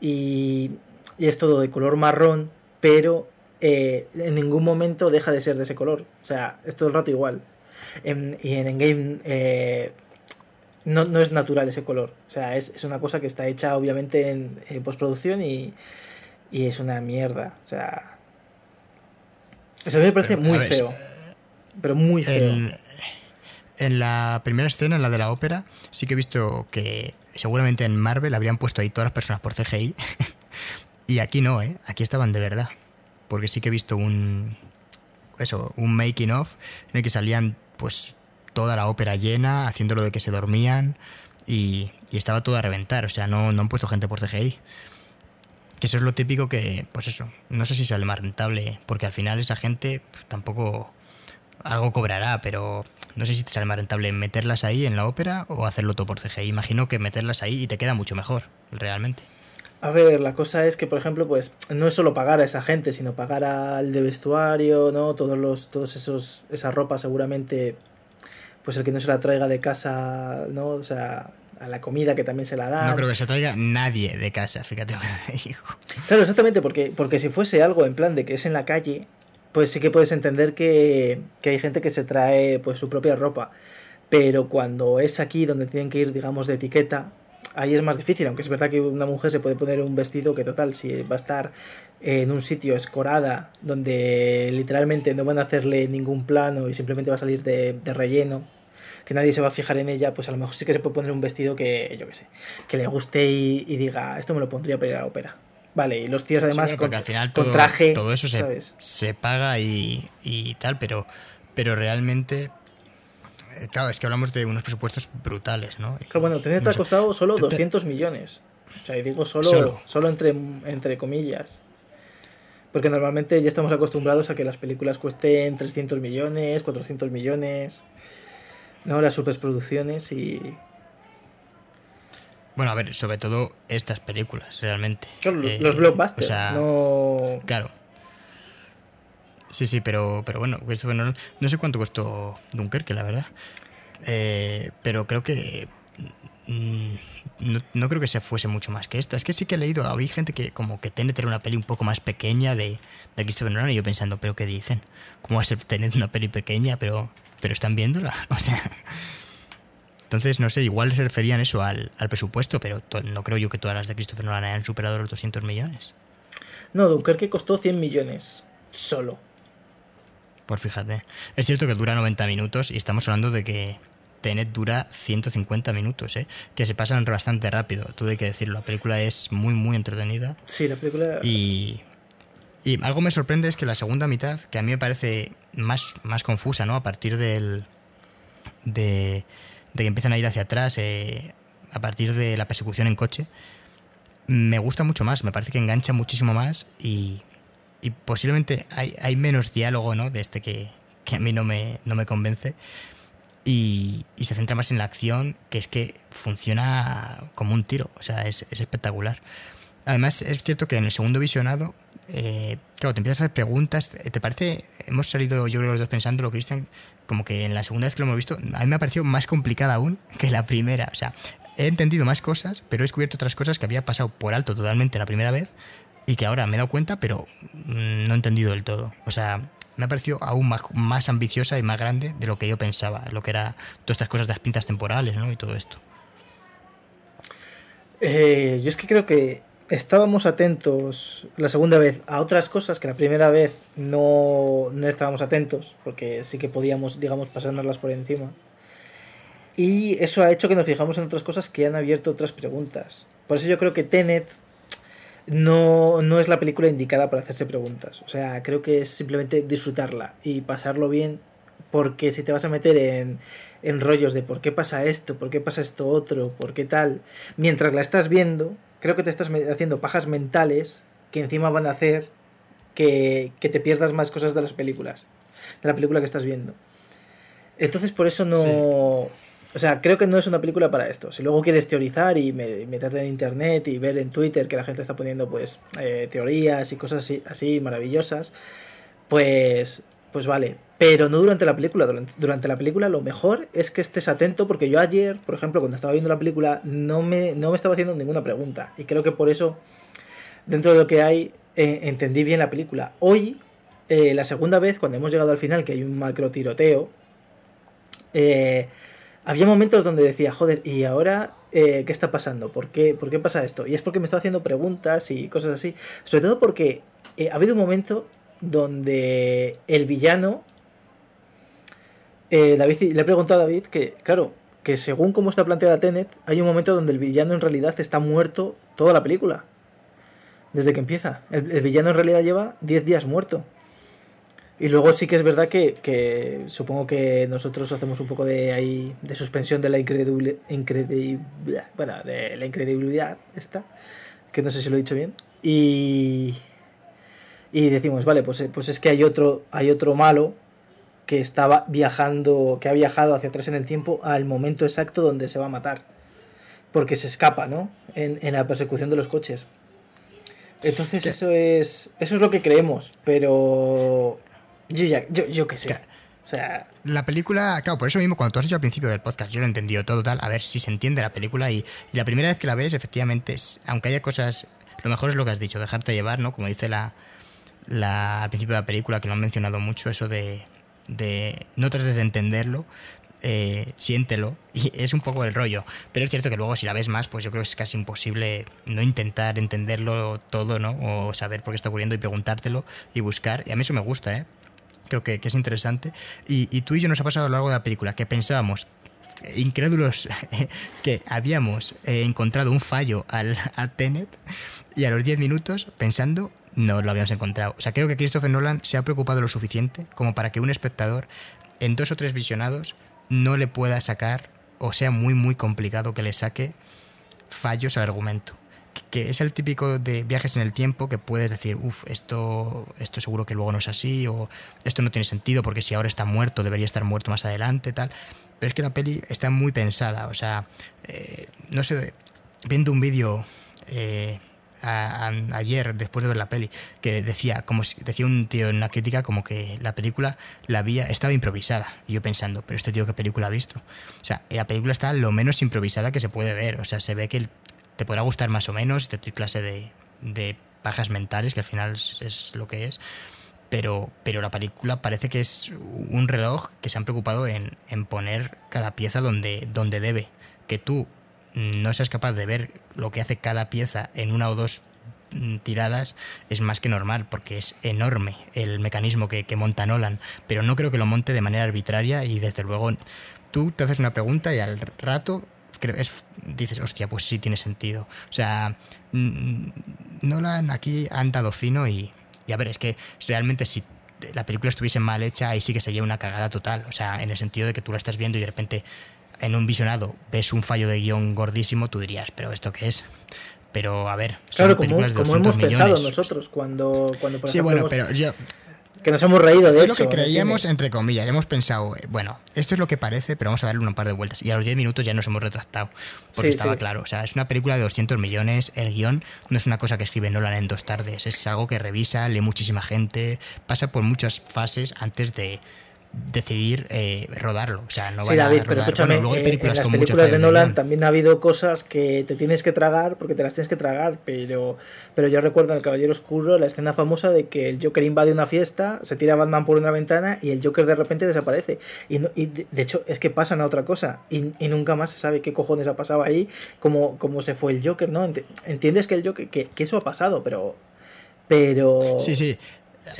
B: y, y es todo de color marrón, pero eh, en ningún momento deja de ser de ese color. O sea, es todo el rato igual. y en Endgame eh, no, no, es natural ese color. O sea, es, una cosa que está hecha obviamente en, postproducción y, y, es una mierda. O sea, eso a mí me parece muy feo. Pero muy feo.
A: en la primera escena, en la de la ópera, sí que he visto que seguramente en Marvel habrían puesto ahí todas las personas por CGI. (laughs) y aquí no, ¿eh? Aquí estaban de verdad porque sí que he visto un eso, un making of en el que salían pues toda la ópera llena, haciéndolo de que se dormían y, estaba todo a reventar, o sea, no, no han puesto gente por CGI. Que eso es lo típico que, pues eso, no sé si sale más rentable, porque al final esa gente pues, tampoco algo cobrará, pero no sé si te sale más rentable meterlas ahí en la ópera o hacerlo todo por CGI. Imagino que meterlas ahí y te queda mucho mejor, realmente.
B: A ver, la cosa es que, por ejemplo, pues no es solo pagar a esa gente, sino pagar al de vestuario, ¿no? Todos los, todos esos, esa ropa seguramente, pues el que no se la traiga de casa, ¿no? O sea, a la comida que también se la da.
A: No creo que se traiga nadie de casa, fíjate
B: digo. Claro, exactamente, porque, porque si fuese algo en plan de que es en la calle, pues sí que puedes entender que, que hay gente que se trae pues su propia ropa. Pero cuando es aquí donde tienen que ir, digamos, de etiqueta, ahí es más difícil, aunque es verdad que una mujer se puede poner un vestido que total, si va a estar en un sitio escorada, donde literalmente no van a hacerle ningún plano y simplemente va a salir de, relleno, que nadie se va a fijar en ella, pues a lo mejor sí que se puede poner un vestido que, yo qué sé, que le guste y, diga, esto me lo pondría para ir a la ópera. Vale, y los tíos además
A: con, al final todo, traje, todo eso se, se paga y, y tal, pero, pero realmente claro, es que hablamos de unos presupuestos brutales, ¿no?
B: Claro, bueno, te ha costado solo 200 millones. O sea, y digo solo, solo, entre, entre comillas. Porque normalmente ya estamos acostumbrados a que las películas cuesten 300 millones, 400 millones. ¿no? Las superproducciones y.
A: Bueno, a ver, sobre todo estas películas, realmente.
B: Claro, los eh, blockbusters. no...
A: Claro. Sí, sí, pero, pero bueno, no sé cuánto costó Dunkerque, la verdad. Eh, pero creo que mm, no, creo que se fuese mucho más que esta. Es que sí que he leído, había gente que como que tiene tener una peli un poco más pequeña de, de Christopher Nolan y yo pensando, pero ¿qué dicen? ¿Cómo va a ser tener una peli pequeña? Pero, pero están viéndola. (laughs) O sea... Entonces, no sé, igual se referían eso al, al presupuesto, pero no creo yo que todas las de Christopher Nolan hayan superado los 200 millones.
B: No, Dunkerque costó 100 millones. Solo.
A: Pues fíjate. Es cierto que dura 90 minutos y estamos hablando de que Tenet dura 150 minutos, ¿eh? que se pasan bastante rápido, todo hay que decirlo. La película es muy, muy entretenida.
B: Sí, la película.
A: Y, y algo me sorprende es que la segunda mitad, que a mí me parece más, más confusa, ¿no? A partir del. de, de que empiezan a ir hacia atrás, eh, a partir de la persecución en coche, me gusta mucho más, me parece que engancha muchísimo más y y posiblemente hay, hay, menos diálogo, ¿no? De este que, a mí no me, no me convence. Y, se centra más en la acción, que es que funciona como un tiro, o sea, es, espectacular. Además, es cierto que en el segundo visionado, eh, claro, te empiezas a hacer preguntas, ¿te parece? Hemos salido yo creo los dos pensándolo, Cristian, como que en la segunda vez que lo hemos visto, a mí me ha parecido más complicada aún que la primera, o sea, he entendido más cosas, pero he descubierto otras cosas que había pasado por alto totalmente la primera vez y que ahora me he dado cuenta, pero mm, no he entendido del todo. O sea, me ha parecido aún más, más ambiciosa y más grande de lo que yo pensaba, lo que era todas estas cosas de las pinzas temporales ¿no? y todo esto.
B: Eh, yo es que creo que estábamos atentos la segunda vez a otras cosas que la primera vez no, no estábamos atentos, porque sí que podíamos, digamos, pasárnoslas por encima. Y eso ha hecho que nos fijamos en otras cosas que han abierto otras preguntas. Por eso yo creo que Tenet no, no es la película indicada para hacerse preguntas. O sea, creo que es simplemente disfrutarla y pasarlo bien, porque si te vas a meter en, en rollos de por qué pasa esto, por qué pasa esto otro, por qué tal, mientras la estás viendo, creo que te estás haciendo pajas mentales que encima van a hacer que, que te pierdas más cosas de las películas, de la película que estás viendo. Entonces por eso no... O sea, creo que no es una película para esto. Si luego quieres teorizar y meterte en internet y ver en Twitter que la gente está poniendo pues eh, teorías y cosas así, maravillosas, pues, pues vale. pero no durante la película. Durante, la película lo mejor es que estés atento porque yo ayer, por ejemplo, cuando estaba viendo la película, no me, no me estaba haciendo ninguna pregunta. Y creo que por eso, dentro de lo que hay, eh, entendí bien la película. Hoy, eh, la segunda vez, cuando hemos llegado al final, que hay un macro tiroteo, eh, había momentos donde decía, joder, ¿y ahora qué está pasando? ¿Por qué, ¿Por qué pasa esto? Y es porque me estaba haciendo preguntas y cosas así. Sobre todo porque ha habido un momento donde el villano eh, David, le he preguntado a David que, claro, que según cómo está planteada Tenet, hay un momento donde el villano en realidad está muerto toda la película. Desde que empieza. El, villano en realidad lleva 10 días muerto. Y luego sí que es verdad que, supongo que nosotros hacemos un poco de ahí de suspensión de la incredibilidad, bueno, de la incredibilidad esta, que no sé si lo he dicho bien. Y, y decimos, vale, pues, pues es que hay otro, hay otro malo que estaba viajando, que ha viajado hacia atrás en el tiempo al momento exacto donde se va a matar. Porque se escapa, ¿no? En, la persecución de los coches. Entonces eso es. Eso es lo que creemos. Pero. Yo ya, yo, yo qué sé. O sea.
A: La película, claro, por eso mismo, cuando tú has dicho al principio del podcast, yo lo he entendido todo tal, a ver si se entiende la película. Y, y la primera vez que la ves, efectivamente, es, aunque haya cosas. Lo mejor es lo que has dicho, dejarte llevar, ¿no? Como dice la, la, al principio de la película, que lo han mencionado mucho, eso de de no trates de entenderlo, eh, siéntelo y es un poco el rollo. Pero es cierto que luego si la ves más, pues yo creo que es casi imposible no intentar entenderlo todo, ¿no? O saber por qué está ocurriendo y preguntártelo y buscar. Y a mí eso me gusta, ¿eh? Creo que, es interesante. Y, y, tú y yo nos ha pasado a lo largo de la película que pensábamos incrédulos (laughs) que habíamos eh, encontrado un fallo al, al Tenet y a los 10 minutos pensando no lo habíamos encontrado. O sea, creo que Christopher Nolan se ha preocupado lo suficiente como para que un espectador en dos o tres visionados no le pueda sacar, o sea, muy, muy complicado que le saque fallos al argumento. Que es el típico de viajes en el tiempo que puedes decir, uff, esto, esto seguro que luego no es así, o esto no tiene sentido porque si ahora está muerto debería estar muerto más adelante, tal. Pero es que la peli está muy pensada, o sea, eh, no sé, viendo un vídeo eh, ayer, después de ver la peli, que decía, como decía un tío en una crítica, como que la película la había, estaba improvisada. Y yo pensando, pero este tío qué película ha visto. O sea, la película está lo menos improvisada que se puede ver. O sea, se ve que te podrá gustar más o menos este clase de, de pajas mentales, que al final es, lo que es. Pero, pero la película parece que es un reloj que se han preocupado en, en poner cada pieza donde, donde debe. Que tú no seas capaz de ver lo que hace cada pieza en una o dos mm, tiradas es más que normal, porque es enorme el mecanismo que, monta Nolan, pero no creo que lo monte de manera arbitraria y desde luego tú te haces una pregunta y al rato creo, es, dices, hostia, pues sí tiene sentido. O sea, mm, Nolan aquí han dado fino y, y a ver, es que realmente si la película estuviese mal hecha, ahí sí que sería una cagada total. O sea, en el sentido de que tú la estás viendo y de repente en un visionado ves un fallo de guion gordísimo, tú dirías, ¿pero esto qué es? Pero a ver,
B: son claro, como, como hemos pensado nosotros cuando, cuando
A: por Sí, bueno, pero yo.
B: Que nos hemos reído de
A: es lo que creíamos, entre comillas. Hemos pensado, eh, bueno, esto es lo que parece, pero vamos a darle un par de vueltas. Y a los 10 minutos ya nos hemos retractado. Porque estaba claro. O sea, es una película de 200 millones. El guion no es una cosa que escribe Nolan en dos tardes. Es algo que revisa, lee muchísima gente, pasa por muchas fases antes de decidir eh, rodarlo. O sea, no sí, David, pero escúchame,
B: luego hay películas en las películas de Nolan también ha habido cosas que te tienes que tragar porque te las tienes que tragar, pero, pero yo recuerdo en El Caballero Oscuro la escena famosa de que el Joker invade una fiesta, se tira a Batman por una ventana y el Joker de repente desaparece. Y, y de hecho es que pasan a otra cosa y, y, nunca más se sabe qué cojones ha pasado ahí, cómo, cómo se fue el Joker, ¿no? Entiendes que el Joker, que, que eso ha pasado, pero... Pero...
A: Sí, sí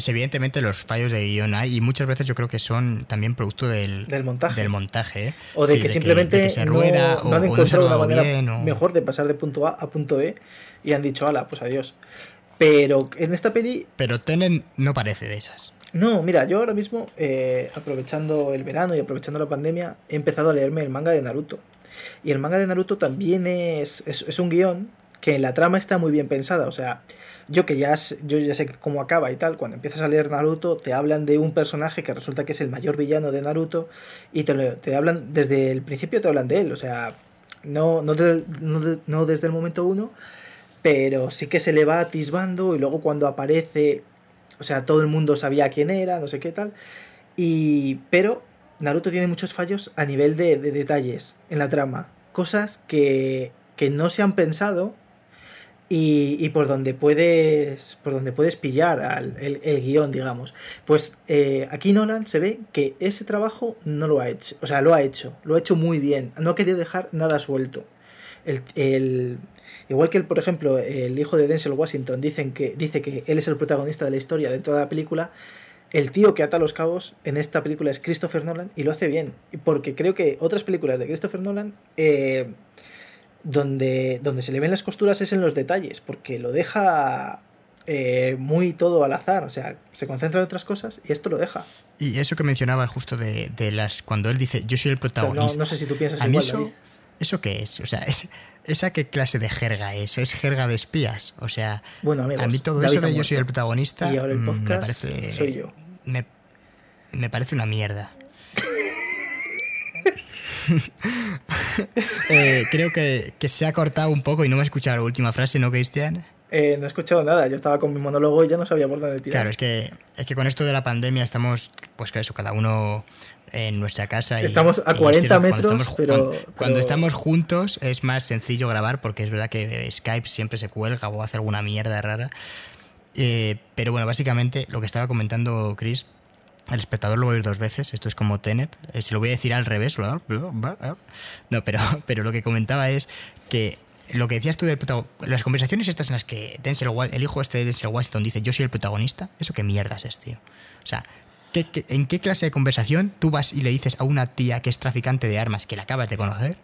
A: evidentemente los fallos de guion hay y muchas veces yo creo que son también producto del,
B: del montaje.
A: Del montaje ¿eh?
B: O de que simplemente se rueda, no, han encontrado una manera mejor de pasar de punto A a punto B y han dicho, ala, pues adiós. Pero en esta peli...
A: Pero Tenen no parece de esas.
B: No, mira, yo ahora mismo, eh, aprovechando el verano y aprovechando la pandemia, he empezado a leerme el manga de Naruto. Y el manga de Naruto también es, es, es un guion que en la trama está muy bien pensada. O sea, yo que ya, yo ya sé cómo acaba y tal, cuando empiezas a leer Naruto, te hablan de un personaje que resulta que es el mayor villano de Naruto y te, te hablan, desde el principio te hablan de él, o sea, no, no, no, desde el momento uno, pero sí que se le va atisbando y luego cuando aparece, o sea, todo el mundo sabía quién era, no sé qué tal. Y, pero Naruto tiene muchos fallos a nivel de, detalles en la trama. Cosas que, que no se han pensado y, por donde puedes por donde puedes pillar al, el, guion, digamos. Pues eh, aquí Nolan se ve que ese trabajo no lo ha hecho. O sea, lo ha hecho. Lo ha hecho muy bien. No ha querido dejar nada suelto. El, igual que, el, por ejemplo, el hijo de Denzel Washington dicen que, dice que él es el protagonista de la historia dentro de la película. El tío que ata los cabos en esta película es Christopher Nolan y lo hace bien. Porque creo que otras películas de Christopher Nolan... Eh, donde, donde se le ven las costuras es en los detalles, porque lo deja eh, muy todo al azar, o sea, se concentra en otras cosas y esto lo deja.
A: Y eso que mencionaba justo de, las cuando él dice yo soy el protagonista.
B: No, sé si tú piensas igual,
A: eso, ¿Eso qué es? O sea, ¿esa qué clase de jerga es? ¿Es jerga de espías? O sea,
B: bueno, amigos,
A: a mí todo eso de yo soy el protagonista
B: y ahora el
A: mm, me parece,
B: soy yo.
A: Me, me parece una mierda. (laughs) Eh, creo que, se ha cortado un poco y no me ha escuchado la última frase, ¿no, Cristian?
B: Eh, no he escuchado nada, yo estaba con mi monólogo y ya no sabía por dónde tirar.
A: Claro, es que, es que con esto de la pandemia estamos, pues claro, eso, cada uno en nuestra casa.
B: estamos a 40 metros, pero,
A: cuando, estamos juntos es más sencillo grabar porque es verdad que Skype siempre se cuelga o hace alguna mierda rara. Eh, pero bueno, básicamente lo que estaba comentando Chris el espectador lo va a oír dos veces, esto es como Tenet, eh, se lo voy a decir al revés. No, pero, (laughs) pero lo que comentaba es que lo que decías tú del protagonista, las conversaciones estas en las que Denzel, el hijo este de Denzel Washington dice yo soy el protagonista, ¿eso qué mierdas es, tío? O sea, en qué clase de conversación tú vas y le dices a una tía que es traficante de armas que la acabas de conocer,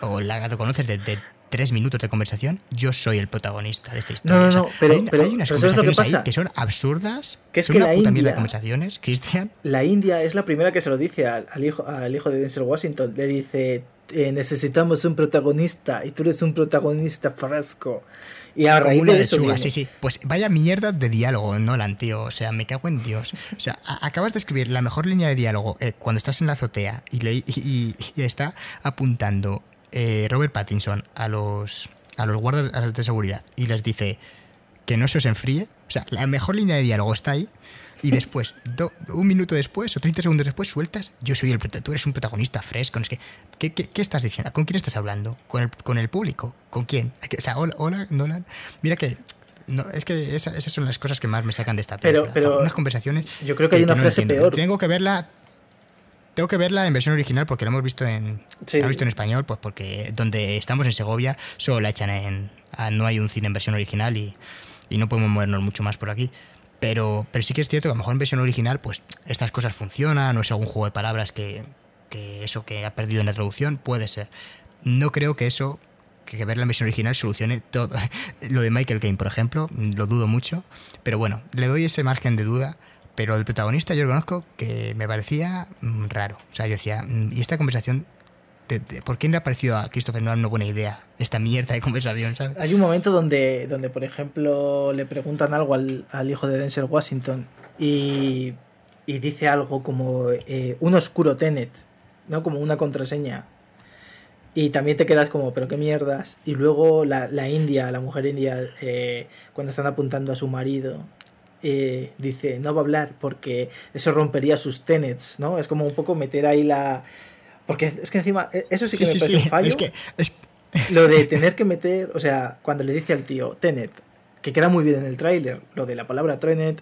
A: o la conoces de, de tres minutos de conversación, yo soy el protagonista de esta historia.
B: No, no, no, pero,
A: hay, unas conversaciones ahí que son absurdas, que es son que una la puta India, de conversaciones, (laughs) Cristian.
B: La India es la primera que se lo dice al, hijo, al hijo de Denzel Washington. Le dice, eh, necesitamos un protagonista y tú eres un protagonista fresco. Y a raíz de eso
A: sí, sí. Pues vaya mierda de diálogo, Nolan, tío. O sea, me cago en Dios. O sea, acabas de escribir la mejor línea de diálogo eh, cuando estás en la azotea y, le, y está apuntando eh, Robert Pattinson a los, a los guardas de seguridad y les dice que no se os enfríe, o sea, la mejor línea de diálogo está ahí, y (laughs) después, un minuto después o 30 segundos después, sueltas, yo soy el tú eres un protagonista fresco. Es que, ¿qué, qué, estás diciendo? ¿Con quién estás hablando? ¿Con el, con el público? ¿Con quién? O sea, hola, Nolan. Mira que no, es que esas son las cosas que más me sacan de esta película.
B: Pero, pero
A: unas conversaciones.
B: Yo creo que hay una frase peor.
A: Tengo que verla tengo que verla en versión original porque la hemos visto en, visto en español, pues porque donde estamos en Segovia solo la echan en... no hay un cine en versión original y, no podemos movernos mucho más por aquí. Pero, pero sí que es cierto que a lo mejor en versión original pues estas cosas funcionan, no es algún juego de palabras que, eso que ha perdido en la traducción, puede ser. No creo que eso, que verla en versión original solucione todo. (laughs) Lo de Michael Caine, por ejemplo, lo dudo mucho, pero bueno, le doy ese margen de duda pero el protagonista yo lo que me parecía mm, raro. O sea, yo decía, mm, ¿y esta conversación? ¿Por qué le ha parecido a Christopher Nolan una buena idea esta mierda de conversación? ¿sabes?
B: Hay un momento donde, donde por ejemplo, le preguntan algo al, hijo de Denzel Washington y, dice algo como eh, un oscuro Tenet, ¿no? Como una contraseña. Y también te quedas como, pero qué mierdas. Y luego la, India, la mujer india, eh, cuando están apuntando a su marido, eh, dice, no va a hablar porque eso rompería sus tenets, ¿no? Es como un poco meter ahí la... Porque es que encima, e, eso sí que me parece un fallo. Lo de (laughs) tener que meter, o sea, cuando le dice al tío, tenet, que queda muy bien en el tráiler, lo de la palabra tenet,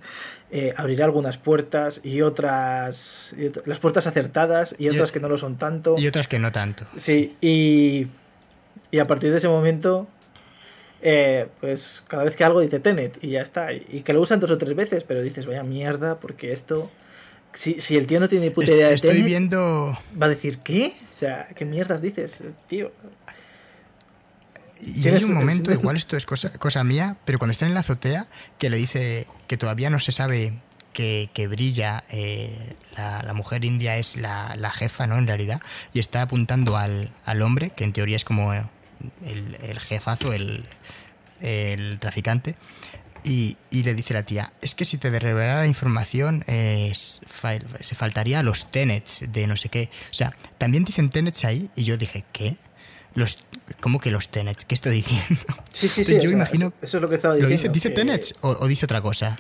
B: eh, abrirá algunas puertas y otras, las puertas acertadas y otras que no lo son tanto.
A: Y otras que no tanto.
B: Sí, y, y a partir de ese momento eh, pues cada vez que algo dice Tenet y ya está. Y que lo usan dos o tres veces, pero dices, vaya mierda, porque esto... Si, si el tío no tiene ni puta idea de
A: Estoy viendo...
B: Va a decir, ¿qué? O sea, ¿qué mierdas dices, tío?
A: Y hay un momento, igual esto es cosa, cosa mía, pero cuando está en la azotea, que le dice que todavía no se sabe que, que brilla, eh, la, la, mujer india es la, la, jefa, ¿no? En realidad, y está apuntando al, al hombre, que en teoría es como el, el jefazo, el, el traficante, y, y, le dice la tía, es que si te revelara la información eh, se faltaría los tenets de no sé qué. O sea, también dicen tenets ahí y yo dije, ¿qué? Los, ¿Cómo que los tenets? ¿Qué estoy diciendo?
B: Sí, sí, sí.
A: yo imagino...
B: Eso, es lo que estaba diciendo.
A: ¿Lo dice, dice tenets o, dice otra cosa?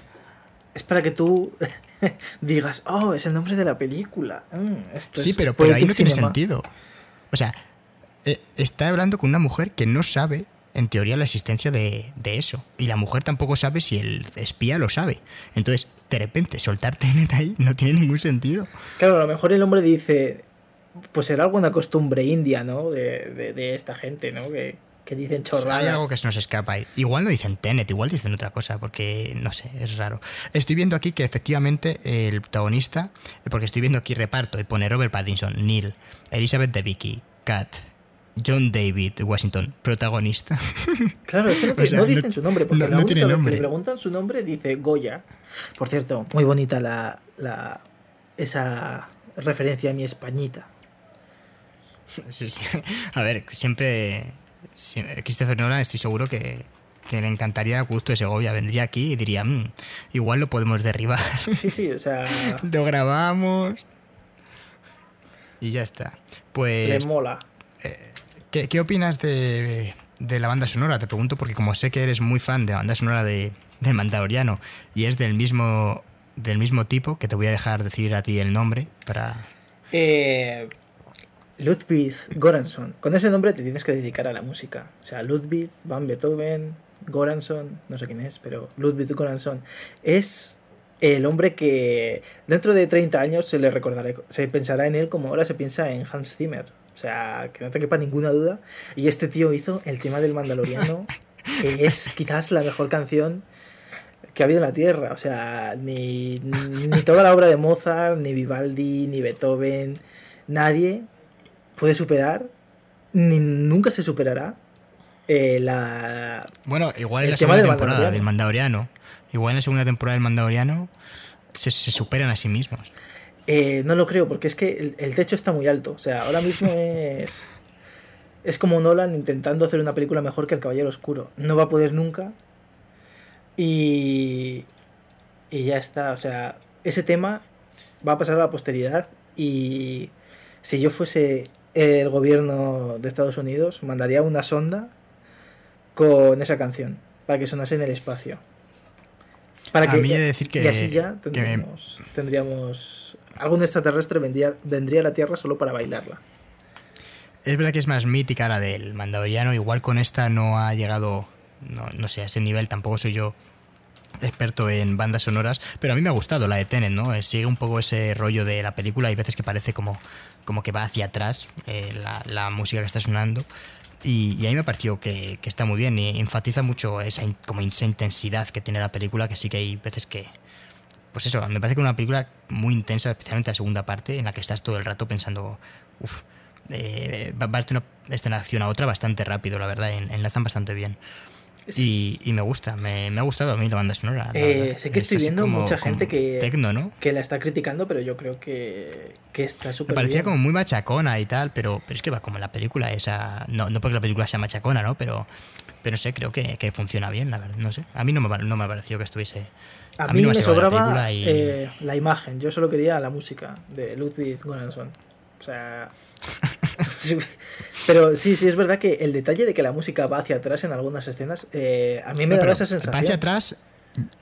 B: Es para que tú (laughs) digas, oh, es el nombre de la película. Mm,
A: sí, pero, pero ahí no tiene sentido. O sea, eh, está hablando con una mujer que no sabe, en teoría, la existencia de, eso. Y la mujer tampoco sabe si el espía lo sabe. Entonces, de repente, soltar TNT ahí no tiene ningún sentido.
B: Claro, a lo mejor el hombre dice, pues será alguna costumbre india, ¿no? De, de, esta gente, ¿no? Que, que dicen chorradas.
A: Hay algo que se nos escapa ahí. Igual no dicen Tenet, igual dicen otra cosa, porque no sé, es raro. Estoy viendo aquí que efectivamente el protagonista, porque estoy viendo aquí reparto y pone Robert Pattinson, Neil, Elizabeth Debicki, Kat, John David Washington, protagonista. (laughs)
B: Claro, es que (laughs) no, dicen su nombre, porque no, tiene nombre. le preguntan su nombre dice Goya. Por cierto, muy bonita la, la esa referencia a mi españita.
A: Sí, sí. A ver, siempre Christopher Nolan estoy seguro que, le encantaría gusto de Segovia. Vendría aquí y diría, mm, igual lo podemos derribar. (laughs)
B: Sí, sí, o sea...
A: lo grabamos. Y ya está. Pues...
B: Le mola.
A: Eh, ¿qué, opinas de, la banda sonora? Te pregunto porque como sé que eres muy fan de la banda sonora de, del Mandaloriano y es del mismo, del mismo tipo, que te voy a dejar decir a ti el nombre para...
B: Eh, Ludwig Goranson. Con ese nombre te tienes que dedicar a la música. O sea, Ludwig van Beethoven, Goranson, no sé quién es, pero Ludwig Goranson es el hombre que dentro de 30 años se le recordará, se pensará en él como ahora se piensa en Hans Zimmer. O sea, que no te quepa ninguna duda. Y este tío hizo el tema del Mandaloriano, (laughs) que es quizás la mejor canción que ha habido en la Tierra. O sea, ni, ni toda la obra de Mozart, ni Vivaldi, ni Beethoven, nadie puede superar, ni nunca se superará eh, la.
A: Bueno, igual en la segunda temporada del Mandaloriano. Igual en la segunda temporada del Mandaloriano se, superan a sí mismos.
B: Eh, no lo creo, porque es que el, techo está muy alto. O sea, ahora mismo (laughs) es. Es como Nolan intentando hacer una película mejor que El Caballero Oscuro. No va a poder nunca. Y. Y ya está. O sea, ese tema va a pasar a la posteridad. Y si yo fuese el gobierno de Estados Unidos mandaría una sonda con esa canción para que sonase en el espacio. Para que,
A: decir que,
B: y así ya tendríamos, algún extraterrestre vendría, vendría a la Tierra solo para bailarla.
A: Es verdad que es más mítica la del Mandaloriano, igual con esta no ha llegado, no, no sé, a ese nivel, tampoco soy yo experto en bandas sonoras, pero a mí me ha gustado la de Tenet, ¿no? Eh, sigue un poco ese rollo de la película, hay veces que parece como, como que va hacia atrás eh, la, música que está sonando. Y, y a mí me pareció que, que, está muy bien y enfatiza mucho esa, como esa intensidad que tiene la película, que sí que hay veces que... Pues eso, me parece que es una película muy intensa, especialmente la segunda parte, en la que estás todo el rato pensando, uff, eh, va, va de una escenación a otra bastante rápido, la verdad, enlazan bastante bien. Y, me gusta, me, ha gustado a mí la banda sonora.
B: Eh, sé que estoy viendo mucha gente que, que la está criticando, pero yo creo que, que está súper
A: Me parecía como muy machacona y tal, pero, pero es que va como la película esa. No, no porque la película sea machacona, ¿no? Pero, pero sé, creo que, funciona bien, la verdad. No sé. A mí no me, no me pareció que estuviese.
B: A, mí, me, sobraba la, eh, la, imagen. Yo solo quería la música de Ludwig Göransson. O sea. (laughs) Pero sí, sí, es verdad que el detalle de que la música va hacia atrás en algunas escenas, eh, a mí me da esa sensación.
A: Va hacia atrás,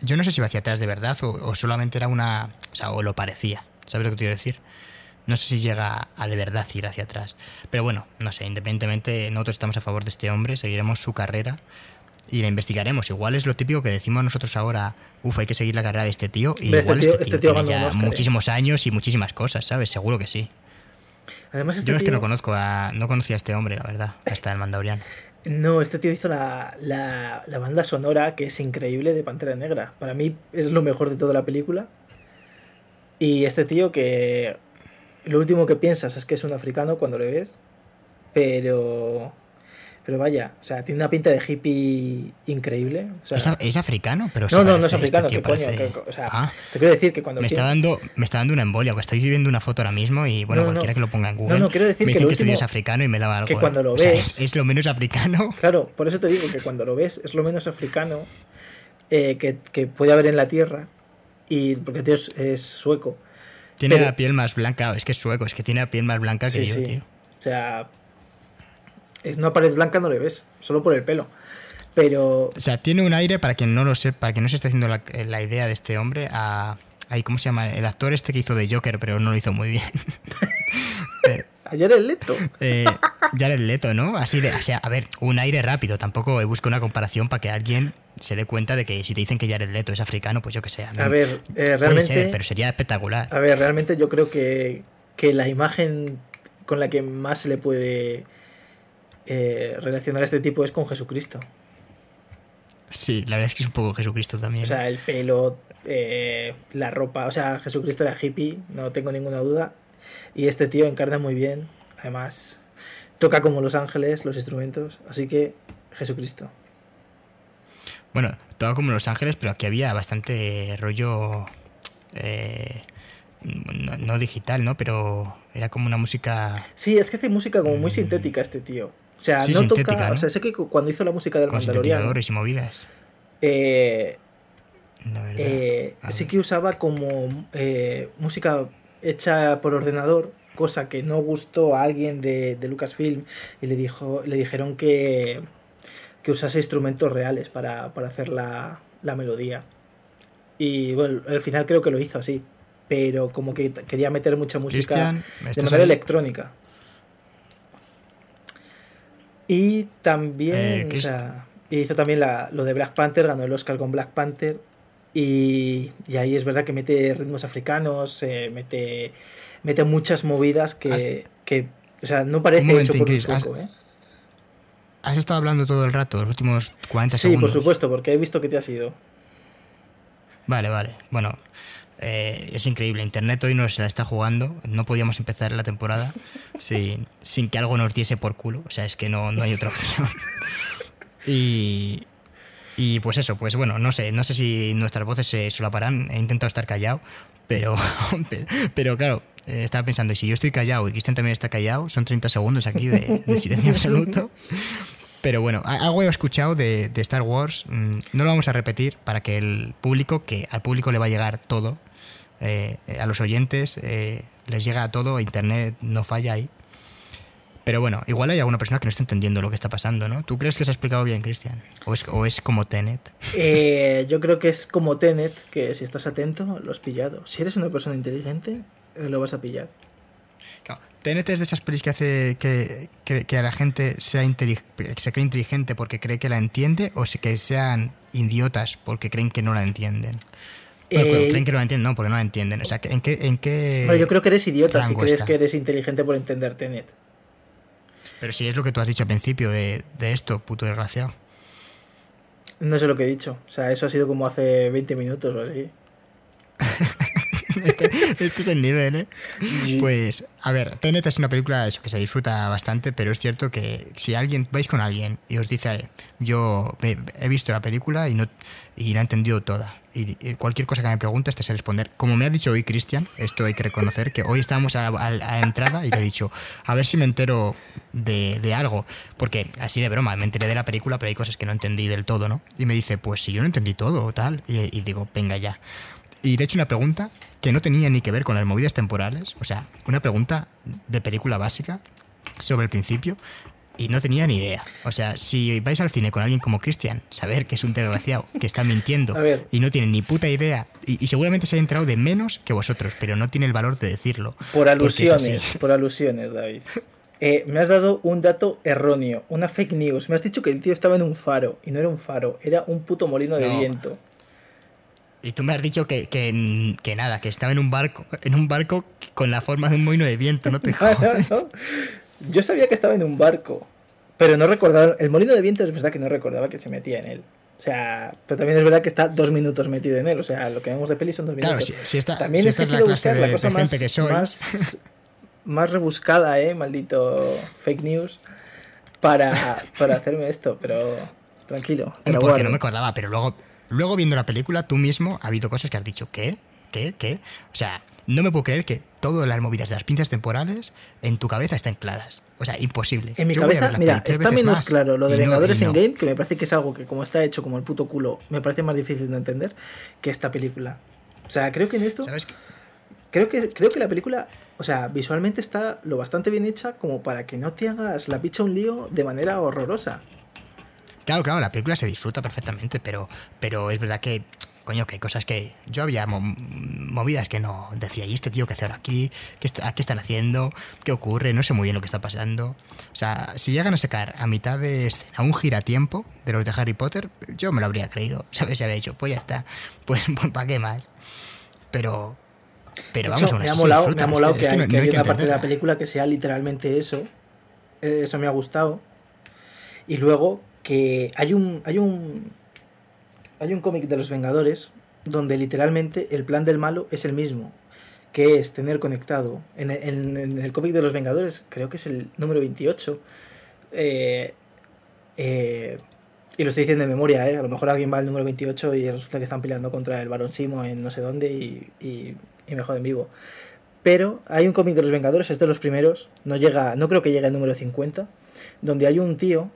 A: yo no sé si va hacia atrás de verdad o, solamente era una. O sea, o lo parecía. ¿Sabes lo que quiero decir? No sé si llega a de verdad ir hacia atrás. Pero bueno, no sé, independientemente, nosotros estamos a favor de este hombre, seguiremos su carrera y la investigaremos. Igual es lo típico que decimos nosotros ahora, uff, hay que seguir la carrera de este tío. Y este igual este tío, este tiene ya muchísimos años y muchísimas cosas, ¿sabes? Seguro que sí.
B: Además, este
A: Yo es que no conozco a, no conocía a este hombre, la verdad, hasta el Mandalorian. (laughs)
B: No, este tío hizo la, la, la, banda sonora que es increíble de Pantera Negra. Para mí es lo mejor de toda la película. Y este tío que lo último que piensas es que es un africano cuando lo ves, pero pero vaya, o sea, tiene una pinta de hippie increíble.
A: ¿Es, africano? Pero
B: no, no, no es este africano, ¿qué coño? o sea, ah. te quiero decir que cuando.
A: Me está, dando, me está dando una embolia, porque estoy viendo una foto ahora mismo y, bueno, cualquiera que lo ponga en Google.
B: No, no, quiero decir
A: me
B: que,
A: lo que este es africano y me daba algo.
B: Que cuando lo ves.
A: es, lo menos africano. (laughs)
B: Claro, por eso te digo que cuando lo ves es lo menos africano eh, que, que, puede haber en la tierra. Y porque el tío es, sueco.
A: Tiene la piel más blanca, es que es sueco, es que tiene la piel más blanca que yo, tío.
B: O sea, en una pared blanca no le ves, solo por el pelo. Pero.
A: O sea, tiene un aire, para quien no lo sepa, para quien no se esté haciendo la, idea de este hombre, a, Ay, ¿cómo se llama? El actor este que hizo de Joker, pero no lo hizo muy bien. (laughs)
B: Ayer el Leto.
A: Eh, Jared Leto, ¿no? Así de, o sea, a ver, un aire rápido. Tampoco busco una comparación para que alguien se dé cuenta de que si te dicen que Jared Leto es africano, pues yo que sé.
B: A, ver, eh, realmente.
A: pero sería espectacular.
B: A ver, realmente yo creo que, que la imagen con la que más se le puede eh, relacionar a este tipo es con Jesucristo.
A: Sí, la verdad es que es un poco Jesucristo también.
B: O sea, el pelo, eh, la ropa. O sea, Jesucristo era hippie, no tengo ninguna duda. Y este tío encarna muy bien. Además, toca como Los Ángeles los instrumentos. Así que, Jesucristo.
A: Bueno, toca como Los Ángeles, pero aquí había bastante rollo. Eh, no, digital, ¿no? Pero era como una música.
B: Sí, es que hace música como muy mm. sintética este tío. O sea, no toca. O sea, sé que cuando hizo la música del
A: Con y movidas.
B: Eh, eh, sí que usaba como eh, música hecha por ordenador, cosa que no gustó a alguien de, Lucasfilm y le, dijo, le dijeron que, que usase instrumentos reales para, hacer la, melodía. Y bueno, al final creo que lo hizo así, pero como que quería meter mucha música de manera electrónica. Y también, o sea, hizo también lo de Black Panther, ganó el Oscar con Black Panther y, ahí es verdad que mete ritmos africanos, eh, mete, mete muchas movidas que, que, o sea, no parece hecho por un poco, ¿eh?
A: ¿Has estado hablando todo el rato, los últimos 40 segundos?
B: Sí, por supuesto, porque he visto que te has ido.
A: Vale, vale. Bueno, eh, es increíble. Internet hoy no se la está jugando. No podíamos empezar la temporada (laughs) sin, sin que algo nos diese por culo. O sea, es que no, no hay otra opción. y, y pues eso, pues bueno, no sé, no sé si nuestras voces se solaparán. He intentado estar callado, pero, (laughs) pero, claro, eh, estaba pensando, y si yo estoy callado y Cristian también está callado, son 30 segundos aquí de, silencio absoluto. Pero bueno, algo he escuchado de, Star Wars, mm, no lo vamos a repetir para que el público, que al público le va a llegar todo, eh, a los oyentes eh, les llega todo, Internet no falla ahí. Pero bueno, igual hay alguna persona que no está entendiendo lo que está pasando, ¿no? ¿Tú crees que se ha explicado bien, Cristian? ¿O es, ¿O es, como Tenet?
B: Eh, yo creo que es como Tenet, que si estás atento, lo has pillado. Si eres una persona inteligente, eh, lo vas a pillar.
A: Claro, Tenet es de esas pelis que hace que, que, a la gente sea se cree inteligente porque cree que la entiende o que sean idiotas porque creen que no la entienden. Eh, creen que no la entienden, no, porque no la entienden. O sea, ¿en qué...? En qué
B: yo creo que eres idiota si crees que eres inteligente por entender Tenet.
A: Pero si es lo que tú has dicho al principio de, esto, puto desgraciado.
B: No sé lo que he dicho. O sea, eso ha sido como hace 20 minutos o así. (laughs)
A: este, este, es el nivel, ¿eh? Pues, a ver, Tenet es una película eso, que se disfruta bastante, pero es cierto que si alguien vais con alguien y os dice, yo he visto la película y no y la he entendido toda, y cualquier cosa que me preguntes te sé responder. Como me ha dicho hoy Cristian, esto hay que reconocer, que hoy estábamos a la, entrada y le he dicho, a ver si me entero de, algo, porque así de broma, me enteré de la película, pero hay cosas que no entendí del todo, ¿no? Y me dice, pues si yo no entendí todo tal, y, y digo, venga ya. Y le he hecho una pregunta que no tenía ni que ver con las movidas temporales, o sea, una pregunta de película básica sobre el principio, y no tenía ni idea. O sea, si vais al cine con alguien como Christian, saber que es un desgraciado, que está mintiendo y no tiene ni puta idea, y, seguramente se ha enterado de menos que vosotros, pero no tiene el valor de decirlo.
B: Por alusiones, por alusiones, David. (laughs) Eh, me has dado un dato erróneo, una fake news. Me has dicho que el tío estaba en un faro, y no era un faro, era un puto molino de viento.
A: Y tú me has dicho que, que, nada, que estaba en un barco, en un barco con la forma de un molino de viento, no te (laughs) jodas.
B: Yo sabía que estaba en un barco, pero no recordaba. El molino de viento es verdad que no recordaba que se metía en él. O sea, pero también es verdad que está dos minutos metido en él. O sea, lo que vemos de peli son dos minutos.
A: Claro, si, está, también es, la clase de, cosa más, que (laughs)
B: Más, rebuscada, ¿eh? Maldito fake news. Para, para hacerme esto, pero tranquilo.
A: porque no me acordaba, pero luego, luego viendo la película, tú mismo ha habido cosas que has dicho, ¿qué? ¿Qué? ¿Qué? O sea, no me puedo creer que todas las movidas de las pinzas temporales en tu cabeza estén claras. O sea, imposible.
B: En mi cabeza, mira, está menos claro lo de Vengadores en Game, que me parece que es algo que como está hecho como el puto culo, me parece más difícil de entender que esta película. O sea, creo que en esto... ¿Sabes Creo que, creo que la película, o sea, visualmente está lo bastante bien hecha como para que no te hagas la picha un lío de manera horrorosa.
A: Claro, claro, la película se disfruta perfectamente, pero, pero es verdad que, coño, que hay cosas que yo había movidas que no decía, ¿y este tío qué hace ahora aquí? ¿Qué, ¿Qué están haciendo? ¿Qué ocurre? No sé muy bien lo que está pasando. O sea, si llegan a sacar a mitad de escena un giratiempo de los de Harry Potter, yo me lo habría creído, (laughs) ¿sabes? Se había dicho, pues ya está, (laughs) pues, pues ¿para qué más? Pero, pero vamos,
B: a me ha molado, me ha molado que, hay, que una parte de la película que sea literalmente eso. Eh, eso me ha gustado. Y luego que hay un. hay un. Hay un cómic de los Vengadores donde literalmente el plan del malo es el mismo. Que es tener conectado. En, el cómic de los Vengadores, creo que es el número 28. Eh, eh, y lo estoy diciendo de memoria, ¿eh? A lo mejor alguien va al número 28 y resulta que están peleando contra el Barón Simo en no sé dónde y, y, y me joden vivo. Pero hay un cómic de los Vengadores, es de los primeros, no llega, no creo que llegue al número 50, donde hay un tío